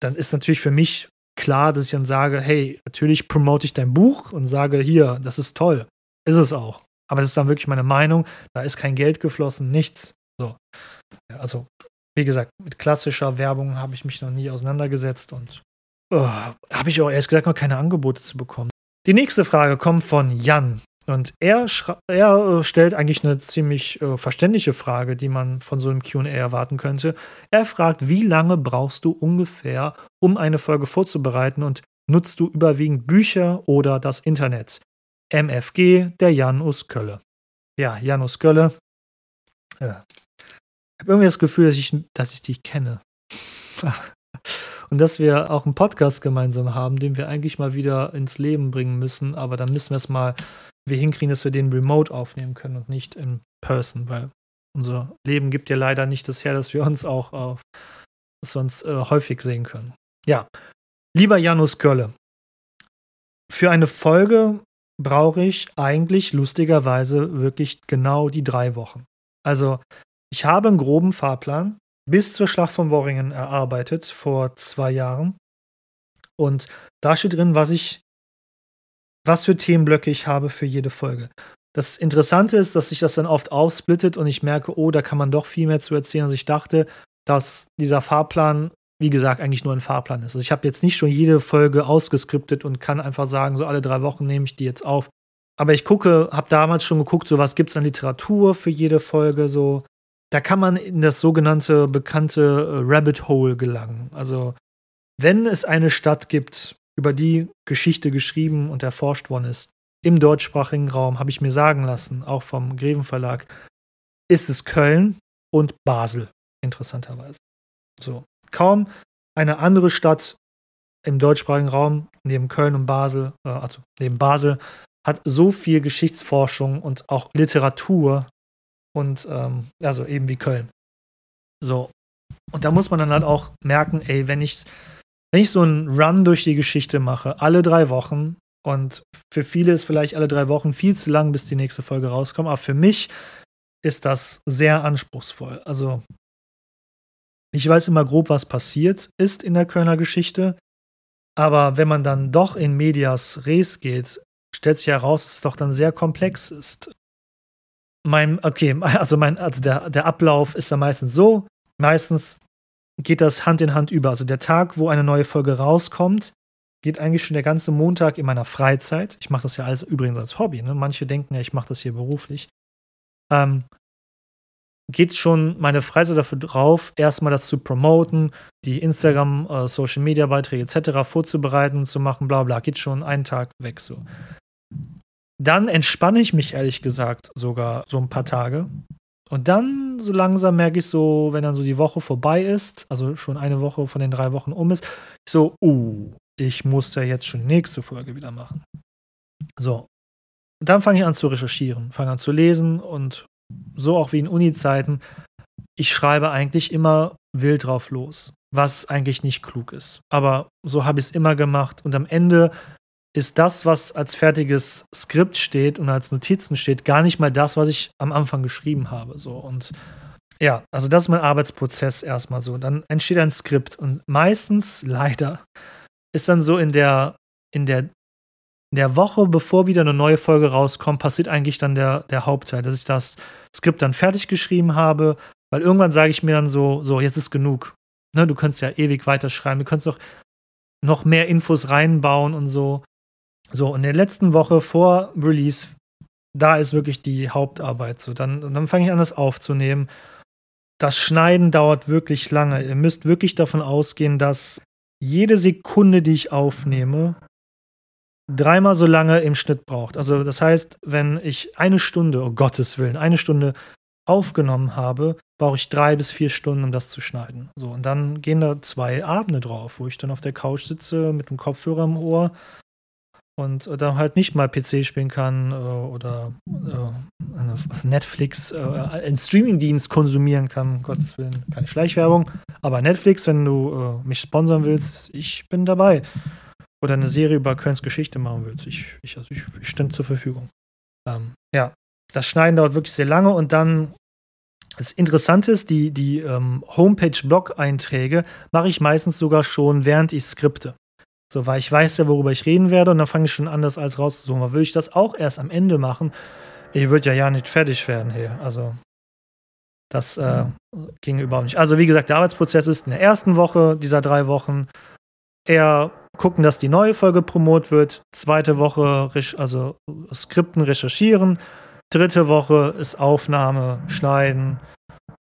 Dann ist natürlich für mich klar, dass ich dann sage, hey, natürlich promote ich dein Buch und sage, hier, das ist toll. Ist es auch. Aber das ist dann wirklich meine Meinung. Da ist kein Geld geflossen, nichts. So. Also, wie gesagt, mit klassischer Werbung habe ich mich noch nie auseinandergesetzt und oh, habe ich auch erst gesagt noch keine Angebote zu bekommen. Die nächste Frage kommt von Jan. Und er, er äh, stellt eigentlich eine ziemlich äh, verständliche Frage, die man von so einem QA erwarten könnte. Er fragt, wie lange brauchst du ungefähr, um eine Folge vorzubereiten und nutzt du überwiegend Bücher oder das Internet? MFG, der Janus Kölle. Ja, Janus Kölle. Ich habe irgendwie das Gefühl, dass ich, dass ich dich kenne. und dass wir auch einen Podcast gemeinsam haben, den wir eigentlich mal wieder ins Leben bringen müssen. Aber dann müssen wir es mal wir hinkriegen, dass wir den remote aufnehmen können und nicht in person, weil unser Leben gibt ja leider nicht das her, dass wir uns auch äh, sonst äh, häufig sehen können. Ja, lieber Janus Gölle, für eine Folge brauche ich eigentlich lustigerweise wirklich genau die drei Wochen. Also, ich habe einen groben Fahrplan bis zur Schlacht von Worringen erarbeitet vor zwei Jahren. Und da steht drin, was ich was für Themenblöcke ich habe für jede Folge. Das Interessante ist, dass sich das dann oft aufsplittet und ich merke, oh, da kann man doch viel mehr zu erzählen, als ich dachte, dass dieser Fahrplan, wie gesagt, eigentlich nur ein Fahrplan ist. Also ich habe jetzt nicht schon jede Folge ausgeskriptet und kann einfach sagen, so alle drei Wochen nehme ich die jetzt auf. Aber ich gucke, habe damals schon geguckt, so was gibt es an Literatur für jede Folge, so. Da kann man in das sogenannte bekannte äh, Rabbit Hole gelangen. Also, wenn es eine Stadt gibt, über die Geschichte geschrieben und erforscht worden ist, im deutschsprachigen Raum, habe ich mir sagen lassen, auch vom Greven Verlag, ist es Köln und Basel, interessanterweise. So. Kaum eine andere Stadt im deutschsprachigen Raum, neben Köln und Basel, äh, also neben Basel, hat so viel Geschichtsforschung und auch Literatur und ähm, also eben wie Köln. So. Und da muss man dann halt auch merken, ey, wenn ich wenn ich so einen Run durch die Geschichte mache, alle drei Wochen, und für viele ist vielleicht alle drei Wochen viel zu lang, bis die nächste Folge rauskommt, aber für mich ist das sehr anspruchsvoll. Also, ich weiß immer grob, was passiert ist in der Kölner Geschichte, aber wenn man dann doch in Medias Res geht, stellt sich heraus, dass es doch dann sehr komplex ist. Mein, okay, also mein, also der, der Ablauf ist dann meistens so, meistens geht das Hand in Hand über. Also der Tag, wo eine neue Folge rauskommt, geht eigentlich schon der ganze Montag in meiner Freizeit. Ich mache das ja alles übrigens als Hobby. Ne? Manche denken ja, ich mache das hier beruflich. Ähm, geht schon meine Freizeit dafür drauf, erstmal das zu promoten, die Instagram, äh, Social Media Beiträge etc. vorzubereiten, zu machen, bla bla. Geht schon einen Tag weg so. Dann entspanne ich mich ehrlich gesagt sogar so ein paar Tage. Und dann so langsam merke ich so, wenn dann so die Woche vorbei ist, also schon eine Woche von den drei Wochen um ist, so, uh, ich muss ja jetzt schon nächste Folge wieder machen. So. Und dann fange ich an zu recherchieren, fange an zu lesen und so auch wie in Uni-Zeiten, ich schreibe eigentlich immer wild drauf los, was eigentlich nicht klug ist. Aber so habe ich es immer gemacht und am Ende ist das, was als fertiges Skript steht und als Notizen steht, gar nicht mal das, was ich am Anfang geschrieben habe. So. Und ja, also das ist mein Arbeitsprozess erstmal so. Dann entsteht ein Skript und meistens, leider, ist dann so in der, in der, in der Woche, bevor wieder eine neue Folge rauskommt, passiert eigentlich dann der, der Hauptteil, dass ich das Skript dann fertig geschrieben habe, weil irgendwann sage ich mir dann so, so, jetzt ist genug. Ne, du könntest ja ewig weiterschreiben, du könntest doch noch mehr Infos reinbauen und so. So, in der letzten Woche vor Release, da ist wirklich die Hauptarbeit so. Dann, dann fange ich an, das aufzunehmen. Das Schneiden dauert wirklich lange. Ihr müsst wirklich davon ausgehen, dass jede Sekunde, die ich aufnehme, dreimal so lange im Schnitt braucht. Also das heißt, wenn ich eine Stunde, oh Gottes Willen, eine Stunde aufgenommen habe, brauche ich drei bis vier Stunden, um das zu schneiden. So, und dann gehen da zwei Abende drauf, wo ich dann auf der Couch sitze mit dem Kopfhörer im Ohr und dann halt nicht mal PC spielen kann äh, oder äh, Netflix, äh, einen Streamingdienst konsumieren kann, um Gottes Willen, keine Schleichwerbung. Aber Netflix, wenn du äh, mich sponsern willst, ich bin dabei. Oder eine Serie über Kölns Geschichte machen willst, ich, ich, also ich, ich stehe zur Verfügung. Ähm, ja, das Schneiden dauert wirklich sehr lange und dann das Interessante ist, die, die ähm, Homepage-Blog-Einträge mache ich meistens sogar schon, während ich skripte. So, weil ich weiß ja, worüber ich reden werde und dann fange ich schon an, das alles rauszusuchen. Aber würde ich das auch erst am Ende machen, ich würde ja ja nicht fertig werden hier. Also, das äh, ging überhaupt nicht. Also, wie gesagt, der Arbeitsprozess ist in der ersten Woche dieser drei Wochen eher gucken, dass die neue Folge promot wird. Zweite Woche, also Skripten recherchieren. Dritte Woche ist Aufnahme, Schneiden,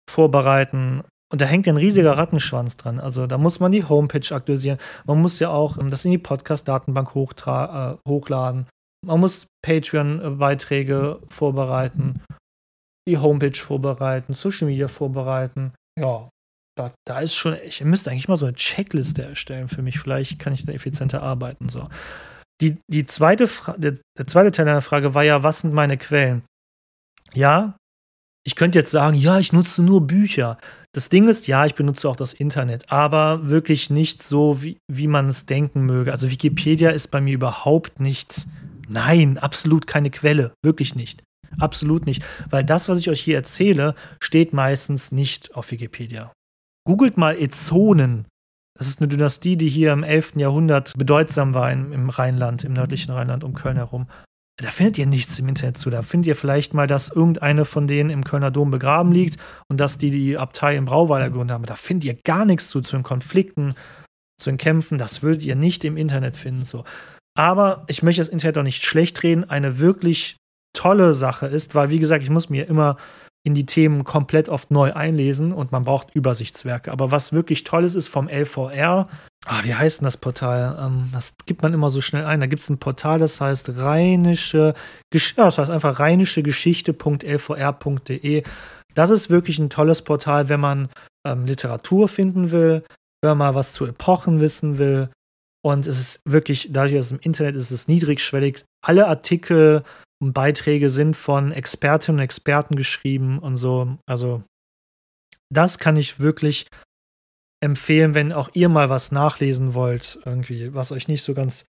Vorbereiten und da hängt ja ein riesiger Rattenschwanz dran. Also da muss man die Homepage aktualisieren. Man muss ja auch ähm, das in die Podcast-Datenbank äh, hochladen. Man muss Patreon-Beiträge vorbereiten, die Homepage vorbereiten, Social Media vorbereiten. Ja, da, da ist schon, ich müsste eigentlich mal so eine Checkliste erstellen für mich. Vielleicht kann ich da effizienter arbeiten. So. Die, die zweite der, der zweite Teil deiner Frage war ja, was sind meine Quellen? Ja, ich könnte jetzt sagen, ja, ich nutze nur Bücher. Das Ding ist, ja, ich benutze auch das Internet, aber wirklich nicht so, wie, wie man es denken möge. Also Wikipedia ist bei mir überhaupt nicht, nein, absolut keine Quelle, wirklich nicht. Absolut nicht. Weil das, was ich euch hier erzähle, steht meistens nicht auf Wikipedia. Googelt mal Ezonen. Das ist eine Dynastie, die hier im 11. Jahrhundert bedeutsam war im, im Rheinland, im nördlichen Rheinland um Köln herum da findet ihr nichts im Internet zu. Da findet ihr vielleicht mal, dass irgendeine von denen im Kölner Dom begraben liegt und dass die die Abtei im Brauweiler gegründet haben. Da findet ihr gar nichts zu, zu den Konflikten, zu den Kämpfen. Das würdet ihr nicht im Internet finden. So. Aber ich möchte das Internet auch nicht schlecht reden. Eine wirklich tolle Sache ist, weil, wie gesagt, ich muss mir immer in die Themen komplett oft neu einlesen und man braucht Übersichtswerke. Aber was wirklich toll ist, ist vom LVR, ah, wie heißt denn das Portal? Ähm, das gibt man immer so schnell ein. Da gibt es ein Portal, das heißt rheinische, Gesch ja, das heißt einfach rheinische Geschichte.lvr.de. Das ist wirklich ein tolles Portal, wenn man ähm, Literatur finden will, wenn man mal was zu Epochen wissen will. Und es ist wirklich, dadurch, dass es im Internet ist es niedrigschwellig. Alle Artikel und Beiträge sind von Expertinnen und Experten geschrieben und so. Also, das kann ich wirklich empfehlen, wenn auch ihr mal was nachlesen wollt, irgendwie, was euch nicht so ganz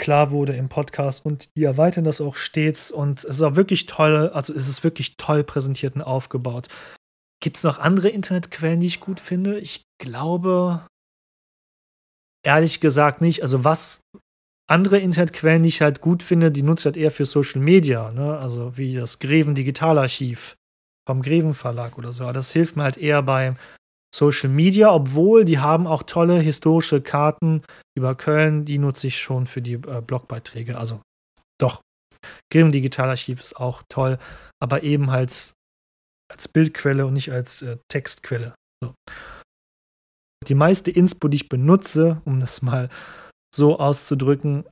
klar wurde im Podcast und die erweitern das auch stets und es ist auch wirklich toll, also es ist wirklich toll präsentiert und aufgebaut. Gibt es noch andere Internetquellen, die ich gut finde? Ich glaube, ehrlich gesagt nicht. Also was andere Internetquellen, die ich halt gut finde, die nutze ich halt eher für Social Media, ne? Also wie das Greven Digitalarchiv vom Greven Verlag oder so. Das hilft mir halt eher bei Social Media, obwohl die haben auch tolle historische Karten über Köln, die nutze ich schon für die äh, Blogbeiträge. Also doch, Grimm Digitalarchiv ist auch toll, aber eben halt als Bildquelle und nicht als äh, Textquelle. So. Die meiste Inspo, die ich benutze, um das mal so auszudrücken,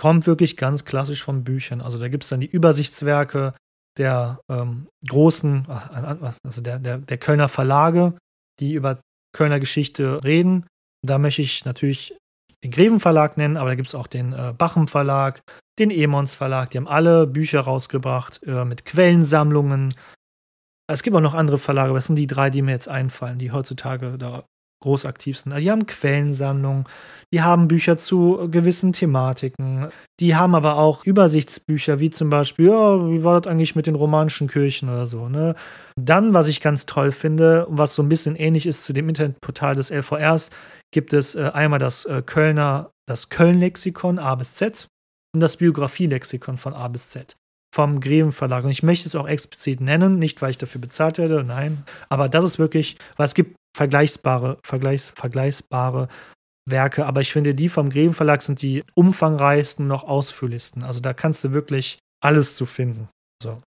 kommt wirklich ganz klassisch von Büchern. Also da gibt es dann die Übersichtswerke der ähm, großen, also der, der, der Kölner Verlage, die über Kölner Geschichte reden. Da möchte ich natürlich den Greven Verlag nennen, aber da gibt es auch den äh, Bachem Verlag, den Emons Verlag. Die haben alle Bücher rausgebracht äh, mit Quellensammlungen. Es gibt auch noch andere Verlage, aber das sind die drei, die mir jetzt einfallen, die heutzutage da groß aktiv sind. Also die haben Quellensammlungen, die haben Bücher zu gewissen Thematiken, die haben aber auch Übersichtsbücher, wie zum Beispiel, ja, wie war das eigentlich mit den romanischen Kirchen oder so. Ne? Dann, was ich ganz toll finde, was so ein bisschen ähnlich ist zu dem Internetportal des LVRs, gibt es äh, einmal das äh, Kölner, das Köln-Lexikon A bis Z und das Biografie-Lexikon von A bis Z vom Greven Verlag. Und ich möchte es auch explizit nennen, nicht weil ich dafür bezahlt werde, nein. Aber das ist wirklich, weil es gibt vergleichbare, vergleichs, vergleichbare Werke, aber ich finde, die vom Greven Verlag sind die umfangreichsten, noch ausführlichsten. Also da kannst du wirklich alles zu finden. So.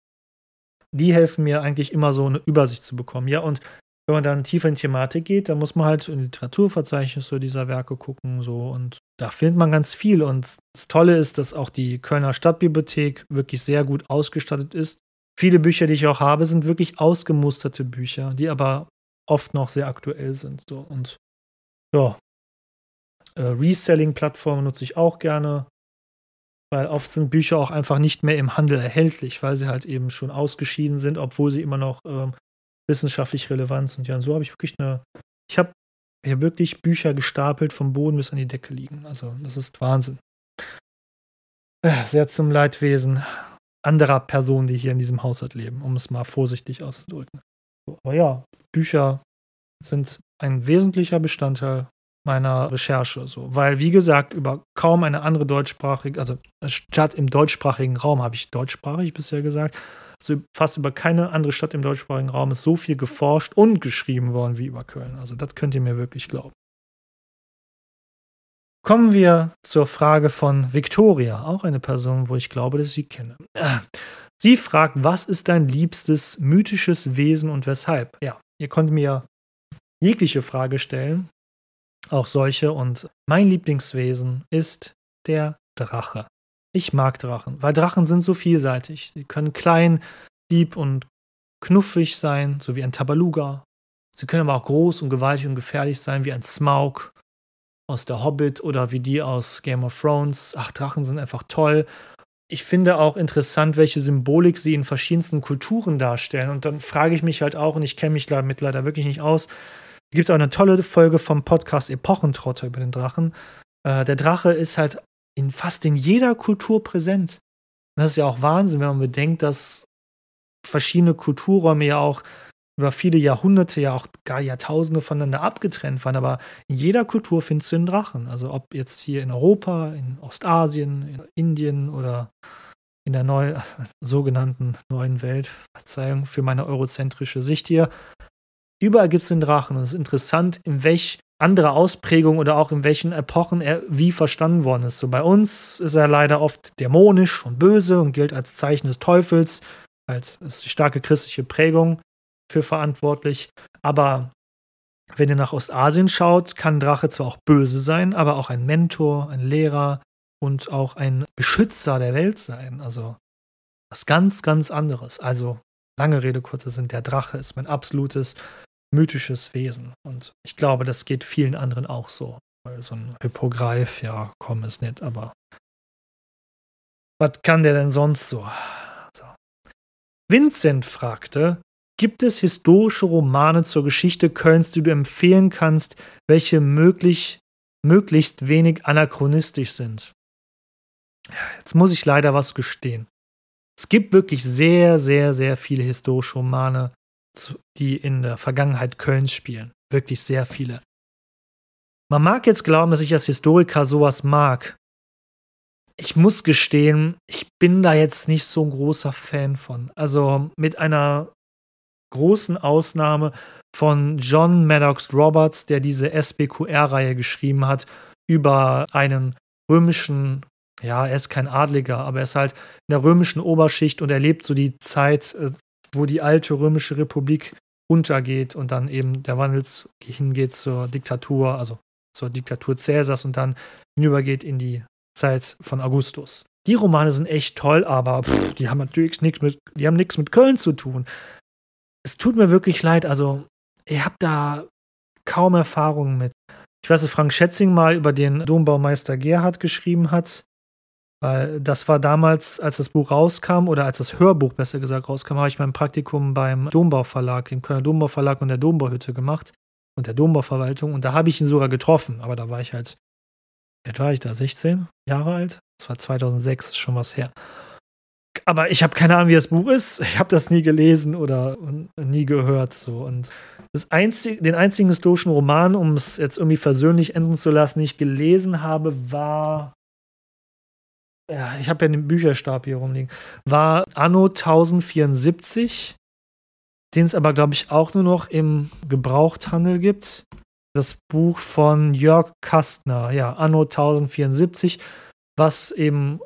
Die helfen mir eigentlich immer so eine Übersicht zu bekommen. Ja, und wenn man dann tiefer in Thematik geht, dann muss man halt in Literaturverzeichnisse dieser Werke gucken, so und da findet man ganz viel. Und das Tolle ist, dass auch die Kölner Stadtbibliothek wirklich sehr gut ausgestattet ist. Viele Bücher, die ich auch habe, sind wirklich ausgemusterte Bücher, die aber oft noch sehr aktuell sind. So. Und ja, äh, Reselling-Plattformen nutze ich auch gerne, weil oft sind Bücher auch einfach nicht mehr im Handel erhältlich, weil sie halt eben schon ausgeschieden sind, obwohl sie immer noch ähm, wissenschaftlich relevant sind. Ja, und so habe ich wirklich eine, ich habe hier wirklich Bücher gestapelt vom Boden bis an die Decke liegen. Also das ist Wahnsinn. Äh, sehr zum Leidwesen anderer Personen, die hier in diesem Haushalt leben, um es mal vorsichtig auszudrücken. Aber ja, Bücher sind ein wesentlicher Bestandteil meiner Recherche. So. Weil, wie gesagt, über kaum eine andere deutschsprachige, also Stadt im deutschsprachigen Raum, habe ich deutschsprachig bisher gesagt, also fast über keine andere Stadt im deutschsprachigen Raum ist so viel geforscht und geschrieben worden wie über Köln. Also das könnt ihr mir wirklich glauben. Kommen wir zur Frage von Victoria, auch eine Person, wo ich glaube, dass ich sie kenne. Sie fragt, was ist dein liebstes mythisches Wesen und weshalb? Ja, ihr konntet mir jegliche Frage stellen, auch solche. Und mein Lieblingswesen ist der Drache. Ich mag Drachen, weil Drachen sind so vielseitig. Sie können klein, lieb und knuffig sein, so wie ein Tabaluga. Sie können aber auch groß und gewaltig und gefährlich sein, wie ein Smaug aus der Hobbit oder wie die aus Game of Thrones. Ach, Drachen sind einfach toll. Ich finde auch interessant, welche Symbolik sie in verschiedensten Kulturen darstellen. Und dann frage ich mich halt auch, und ich kenne mich damit leider wirklich nicht aus, gibt es auch eine tolle Folge vom Podcast Epochentrotter über den Drachen. Äh, der Drache ist halt in fast in jeder Kultur präsent. Und das ist ja auch Wahnsinn, wenn man bedenkt, dass verschiedene Kulturräume ja auch über viele Jahrhunderte, ja auch gar Jahrtausende voneinander abgetrennt waren. Aber in jeder Kultur findest du einen Drachen. Also ob jetzt hier in Europa, in Ostasien, in Indien oder in der neu, sogenannten neuen Welt, Verzeihung für meine eurozentrische Sicht hier, überall gibt es den Drachen. Und es ist interessant, in welch andere Ausprägung oder auch in welchen Epochen er wie verstanden worden ist. So bei uns ist er leider oft dämonisch und böse und gilt als Zeichen des Teufels, als ist die starke christliche Prägung für verantwortlich. Aber wenn ihr nach Ostasien schaut, kann Drache zwar auch böse sein, aber auch ein Mentor, ein Lehrer und auch ein Beschützer der Welt sein. Also was ganz, ganz anderes. Also lange Rede, kurzer Sinn, der Drache ist mein absolutes mythisches Wesen. Und ich glaube, das geht vielen anderen auch so. Weil so ein Hippogreif, ja, komm, ist nett, aber was kann der denn sonst so? so. Vincent fragte, Gibt es historische Romane zur Geschichte Kölns, die du empfehlen kannst, welche möglich, möglichst wenig anachronistisch sind? Jetzt muss ich leider was gestehen. Es gibt wirklich sehr, sehr, sehr viele historische Romane, die in der Vergangenheit Kölns spielen. Wirklich sehr viele. Man mag jetzt glauben, dass ich als Historiker sowas mag. Ich muss gestehen, ich bin da jetzt nicht so ein großer Fan von. Also mit einer großen Ausnahme von John Maddox Roberts, der diese SBQR-Reihe geschrieben hat über einen römischen ja, er ist kein Adliger, aber er ist halt in der römischen Oberschicht und erlebt so die Zeit, äh, wo die alte römische Republik untergeht und dann eben der Wandel hingeht zur Diktatur, also zur Diktatur Cäsars und dann hinübergeht in die Zeit von Augustus. Die Romane sind echt toll, aber pff, die haben natürlich nichts mit, die haben nichts mit Köln zu tun. Es tut mir wirklich leid, also ihr habt da kaum Erfahrungen mit. Ich weiß, dass Frank Schätzing mal über den Dombaumeister Gerhard geschrieben hat. Weil das war damals, als das Buch rauskam, oder als das Hörbuch besser gesagt rauskam, habe ich mein Praktikum beim Dombau Verlag, im Kölner Dombau Verlag und der Dombauhütte gemacht und der Dombauverwaltung. Und da habe ich ihn sogar getroffen. Aber da war ich halt, wie war ich da? 16 Jahre alt? Das war 2006, ist schon was her. Aber ich habe keine Ahnung, wie das Buch ist. Ich habe das nie gelesen oder nie gehört. So. Und das einzig, den einzigen historischen Roman, um es jetzt irgendwie versöhnlich enden zu lassen, den ich gelesen habe, war ja, ich habe ja den Bücherstab hier rumliegen, war Anno 1074, den es aber, glaube ich, auch nur noch im Gebrauchthandel gibt. Das Buch von Jörg Kastner, ja, Anno 1074, was eben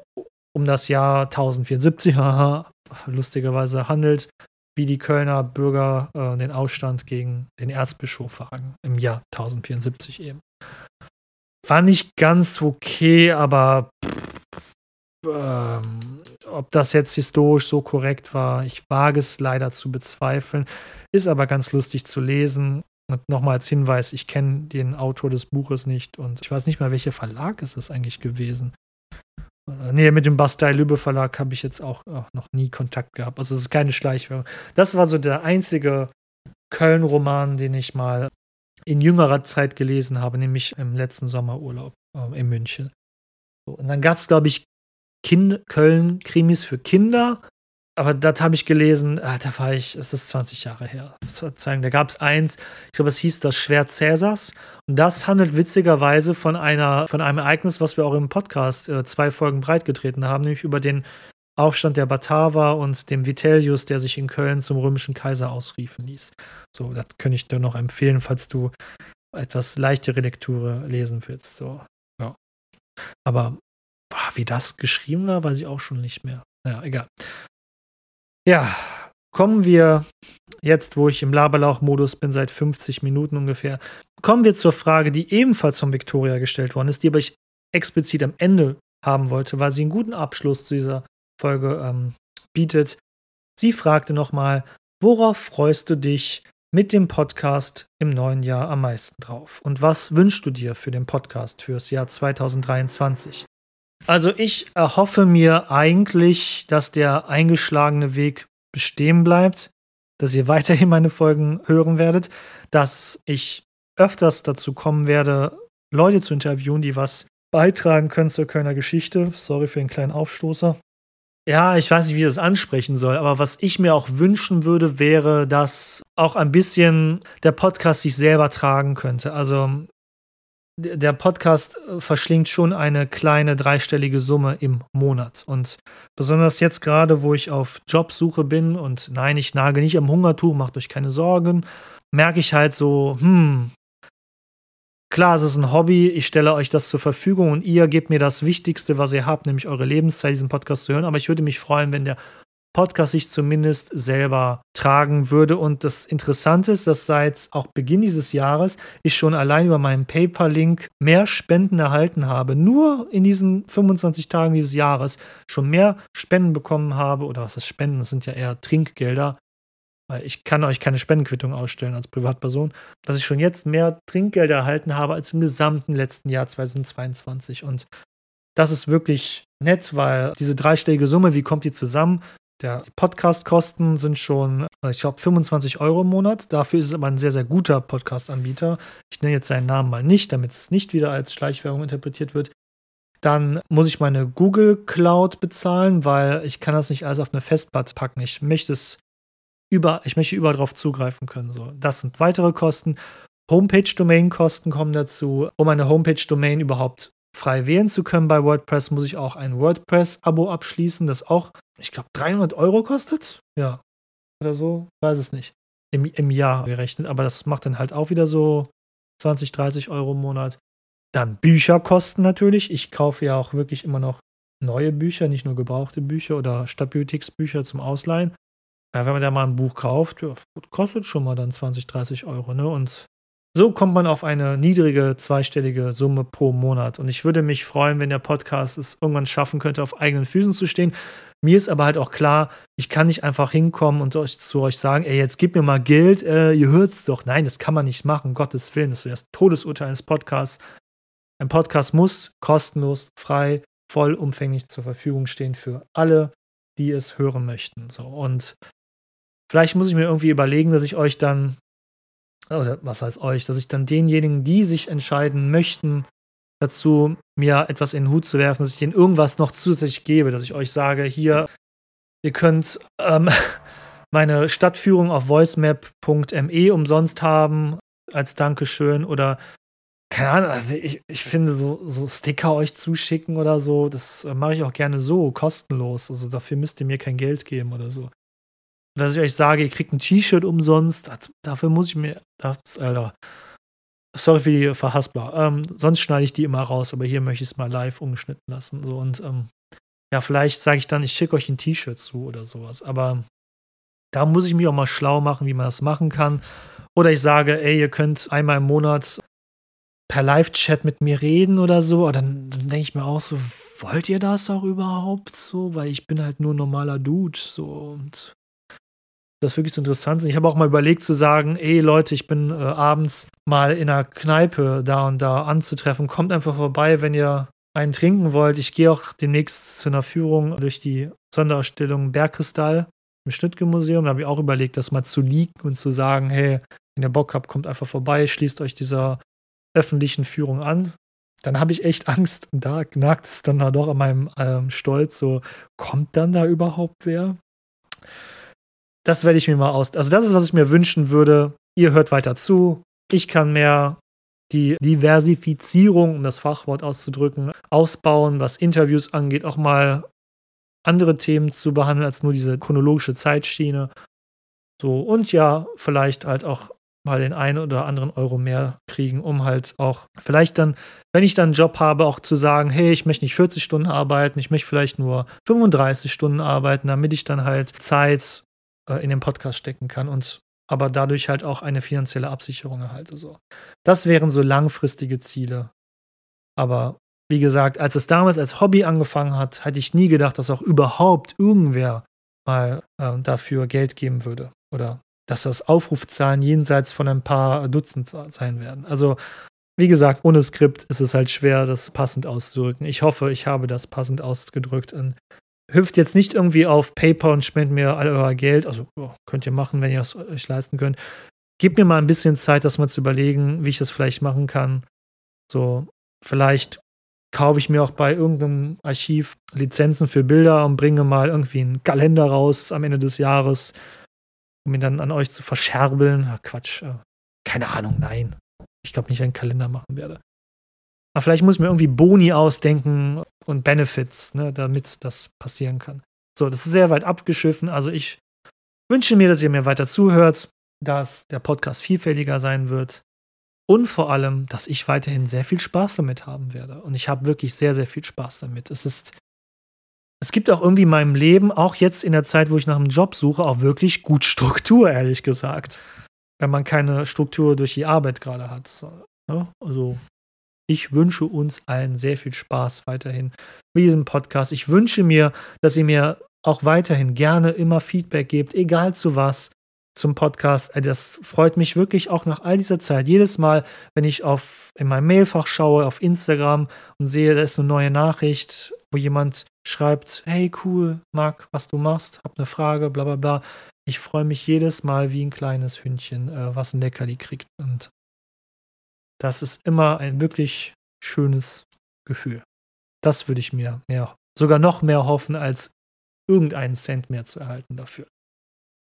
um das Jahr 1074, haha, lustigerweise handelt, wie die Kölner Bürger äh, den Aufstand gegen den Erzbischof wagen, im Jahr 1074 eben. War nicht ganz okay, aber pff, ähm, ob das jetzt historisch so korrekt war, ich wage es leider zu bezweifeln. Ist aber ganz lustig zu lesen. Und nochmal als Hinweis, ich kenne den Autor des Buches nicht und ich weiß nicht mal, welcher Verlag ist es eigentlich gewesen. Äh, nee, mit dem Bastei Lübbe Verlag habe ich jetzt auch, auch, noch nie Kontakt gehabt. Also es ist keine Schleichwerbung. Das war so der einzige Köln-Roman, den ich mal in jüngerer Zeit gelesen habe, nämlich im letzten Sommerurlaub äh, in München. So, und dann gab es, glaube ich, kind Köln-Krimis für Kinder. Aber das habe ich gelesen, ah, da war ich, es ist 20 Jahre her. Zeigen, da gab es eins, ich glaube, es hieß das Schwert Cäsars. Und das handelt witzigerweise von einer, von einem Ereignis, was wir auch im Podcast äh, zwei Folgen breitgetreten haben, nämlich über den Aufstand der Bataver und dem Vitellius, der sich in Köln zum römischen Kaiser ausriefen ließ. So, das könnte ich dir noch empfehlen, falls du etwas leichtere Lektüre lesen willst. So, ja. Aber Boah, wie das geschrieben war, weiß ich auch schon nicht mehr. Naja, egal. Ja, kommen wir jetzt, wo ich im Laberlauch-Modus bin, seit 50 Minuten ungefähr, kommen wir zur Frage, die ebenfalls von Victoria gestellt worden ist, die aber ich explizit am Ende haben wollte, weil sie einen guten Abschluss zu dieser Folge ähm, bietet. Sie fragte nochmal, worauf freust du dich mit dem Podcast im neuen Jahr am meisten drauf? Und was wünschst du dir für den Podcast fürs Jahr 2023? Also ich erhoffe mir eigentlich, dass der eingeschlagene Weg bestehen bleibt, dass ihr weiterhin meine Folgen hören werdet, dass ich öfters dazu kommen werde, Leute zu interviewen, die was beitragen können zur Kölner Geschichte. Sorry für den kleinen Aufstoßer. Ja, ich weiß nicht, wie ich das ansprechen soll, aber was ich mir auch wünschen würde, wäre, dass auch ein bisschen der Podcast sich selber tragen könnte. Also der Podcast äh, verschlingt schon eine kleine dreistellige Summe im Monat. Und besonders jetzt gerade, wo ich auf Jobsuche bin und nein, ich nage nicht am Hungertuch, macht euch keine Sorgen, merke ich halt so, hm, klar, es ist ein Hobby, ich stelle euch das zur Verfügung und ihr gebt mir das Wichtigste, was ihr habt, nämlich eure Lebenszeit, diesen Podcast zu hören. Aber ich würde mich freuen, wenn der Podcast sich zumindest selber tragen würde. Und das Interessante ist, dass seit auch Beginn dieses Jahres ich schon allein über meinen PayPal-Link mehr Spenden erhalten habe. Nur in diesen 25 Tagen dieses Jahres schon mehr Spenden bekommen habe. Oder was ist Spenden? Das sind ja eher Trinkgelder. Weil ich kann euch keine Spendenquittung ausstellen als Privatperson, dass ich schon jetzt mehr Trinkgelder erhalten habe als im gesamten letzten Jahr 2022. Und das ist wirklich nett, weil diese dreistellige Summe, wie kommt die zusammen? Der Podcast-Kosten sind schon, äh, ich glaube, 25 Euro im Monat. Dafür ist es aber ein sehr, sehr guter Podcast-Anbieter. Ich nenne jetzt seinen Namen mal nicht, damit es nicht wieder als Schleichwerbung interpretiert wird. Dann muss ich meine Google Cloud bezahlen, weil ich kann das nicht alles auf eine Festplatte packen. Ich möchte es über, ich möchte überall drauf zugreifen können. So, das sind weitere Kosten. Homepage-Domain-Kosten kommen dazu. Um eine Homepage-Domain überhaupt frei wählen zu können bei WordPress, muss ich auch ein WordPress-Abo abschließen, das auch, ich glaube, 300 Euro kostet. Ja. Oder so, weiß es nicht. Im, Im Jahr gerechnet, aber das macht dann halt auch wieder so 20, 30 Euro im Monat. Dann Bücherkosten natürlich. Ich kaufe ja auch wirklich immer noch neue Bücher, nicht nur gebrauchte Bücher oder Stadtbibliotheksbücher zum Ausleihen. Ja, wenn man da mal ein Buch kauft, kostet schon mal dann 20, 30 Euro. Ne? Und so kommt man auf eine niedrige zweistellige Summe pro Monat. Und ich würde mich freuen, wenn der Podcast es irgendwann schaffen könnte, auf eigenen Füßen zu stehen. Mir ist aber halt auch klar, ich kann nicht einfach hinkommen und euch, zu euch sagen, ey, jetzt gib mir mal Geld, äh, ihr hört es doch. Nein, das kann man nicht machen, Gottes Willen. Das ist das Todesurteil eines Podcasts. Ein Podcast muss kostenlos, frei, vollumfänglich zur Verfügung stehen für alle, die es hören möchten. So, und vielleicht muss ich mir irgendwie überlegen, dass ich euch dann, oder was heißt euch, dass ich dann denjenigen, die sich entscheiden möchten, dazu mir etwas in den Hut zu werfen, dass ich denen irgendwas noch zusätzlich gebe, dass ich euch sage, hier, ihr könnt ähm, meine Stadtführung auf voicemap.me umsonst haben als Dankeschön oder keine Ahnung, also ich, ich finde so, so Sticker euch zuschicken oder so, das äh, mache ich auch gerne so, kostenlos. Also dafür müsst ihr mir kein Geld geben oder so. Dass ich euch sage, ihr kriegt ein T-Shirt umsonst, das, dafür muss ich mir, das, äh, sorry für die Verhaspler, ähm, sonst schneide ich die immer raus, aber hier möchte ich es mal live umgeschnitten lassen. So, und ähm, ja, vielleicht sage ich dann, ich schicke euch ein T-Shirt zu oder sowas, aber da muss ich mich auch mal schlau machen, wie man das machen kann. Oder ich sage, ey, ihr könnt einmal im Monat per Live-Chat mit mir reden oder so, aber dann, dann denke ich mir auch so, wollt ihr das auch überhaupt so? Weil ich bin halt nur ein normaler Dude so und das wirklich so interessant. Ich habe auch mal überlegt zu sagen, ey Leute, ich bin äh, abends mal in einer Kneipe da und da anzutreffen. Kommt einfach vorbei, wenn ihr einen trinken wollt. Ich gehe auch demnächst zu einer Führung durch die Sonderausstellung Bergkristall im Schnittke-Museum. Da habe ich auch überlegt, das mal zu leaken und zu sagen, hey, wenn ihr Bock habt, kommt einfach vorbei, schließt euch dieser öffentlichen Führung an. Dann habe ich echt Angst und da knackt es dann doch an meinem ähm, Stolz so, kommt dann da überhaupt wer? Das werde ich mir mal aus. Also, das ist, was ich mir wünschen würde. Ihr hört weiter zu. Ich kann mehr die Diversifizierung, um das Fachwort auszudrücken, ausbauen, was Interviews angeht, auch mal andere Themen zu behandeln als nur diese chronologische Zeitschiene. So, und ja, vielleicht halt auch mal den einen oder anderen Euro mehr kriegen, um halt auch vielleicht dann, wenn ich dann einen Job habe, auch zu sagen, hey, ich möchte nicht 40 Stunden arbeiten, ich möchte vielleicht nur 35 Stunden arbeiten, damit ich dann halt Zeit äh, in den Podcast stecken kann und aber dadurch halt auch eine finanzielle Absicherung erhalte. So. Das wären so langfristige Ziele. Aber wie gesagt, als es damals als Hobby angefangen hat, hätte ich nie gedacht, dass auch überhaupt irgendwer mal äh, dafür Geld geben würde oder dass das Aufrufzahlen jenseits von ein paar Dutzend sein werden. Also, wie gesagt, ohne Skript ist es halt schwer, das passend auszudrücken. Ich hoffe, ich habe das passend ausgedrückt. Und hüpft jetzt nicht irgendwie auf PayPal und spendet mir all euer Geld. Also, oh, könnt ihr machen, wenn ihr es euch leisten könnt. Gebt mir mal ein bisschen Zeit, das mal zu überlegen, wie ich das vielleicht machen kann. So, vielleicht kaufe ich mir auch bei irgendeinem Archiv Lizenzen für Bilder und bringe mal irgendwie einen Kalender raus am Ende des Jahres um ihn dann an euch zu verscherbeln. Ach, Quatsch. Äh, keine Ahnung, nein. Ich glaube nicht, einen Kalender machen werde. Aber vielleicht muss ich mir irgendwie Boni ausdenken und Benefits, ne, damit das passieren kann. So, das ist sehr weit abgeschiffen. Also ich wünsche mir, dass ihr mir weiter zuhört, dass der Podcast vielfältiger sein wird und vor allem, dass ich weiterhin sehr viel Spaß damit haben werde. Und ich habe wirklich sehr, sehr viel Spaß damit. Es ist es gibt auch irgendwie in meinem Leben, auch jetzt in der Zeit, wo ich nach einem Job suche, auch wirklich gut Struktur, ehrlich gesagt. Wenn man keine Struktur durch die Arbeit gerade hat. Ne? Also, ich wünsche uns allen sehr viel Spaß weiterhin mit diesem Podcast. Ich wünsche mir, dass ihr mir auch weiterhin gerne immer Feedback gebt, egal zu was, zum Podcast. Äh, das freut mich wirklich auch nach all dieser Zeit. Jedes Mal, wenn ich auf, in mein Mailfach schaue, auf Instagram und sehe, da ist eine neue Nachricht, wo jemand schreibt, hey cool, mag, was du machst, hab eine Frage, bla bla bla. Ich freue mich jedes Mal wie ein kleines Hündchen, äh, was ein Leckerli kriegt. Und das ist immer ein wirklich schönes Gefühl. Das würde ich mir mehr, sogar noch mehr hoffen, als irgendeinen Cent mehr zu erhalten dafür.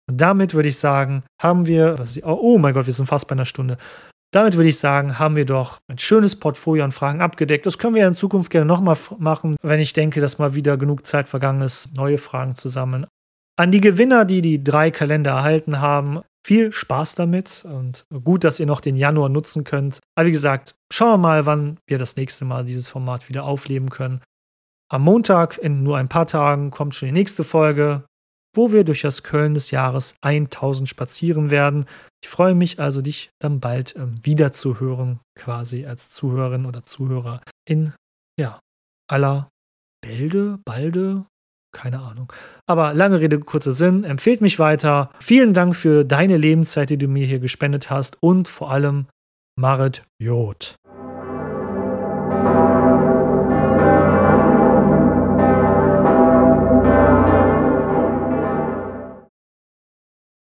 Und damit würde ich sagen, haben wir, oh, oh mein Gott, wir sind fast bei einer Stunde. Damit würde ich sagen, haben wir doch ein schönes Portfolio an Fragen abgedeckt. Das können wir in Zukunft gerne nochmal machen, wenn ich denke, dass mal wieder genug Zeit vergangen ist, neue Fragen zu sammeln. An die Gewinner, die die drei Kalender erhalten haben, viel Spaß damit und gut, dass ihr noch den Januar nutzen könnt. Aber wie gesagt, schauen wir mal, wann wir das nächste Mal dieses Format wieder aufleben können. Am Montag, in nur ein paar Tagen, kommt schon die nächste Folge, wo wir durch das Köln des Jahres 1000 spazieren werden. Ich freue mich also, dich dann bald ähm, wieder zu hören, quasi als Zuhörerin oder Zuhörer in ja, aller Bälde, Balde, keine Ahnung. Aber lange Rede, kurzer Sinn, empfehlt mich weiter. Vielen Dank für deine Lebenszeit, die du mir hier gespendet hast und vor allem Marit Jod.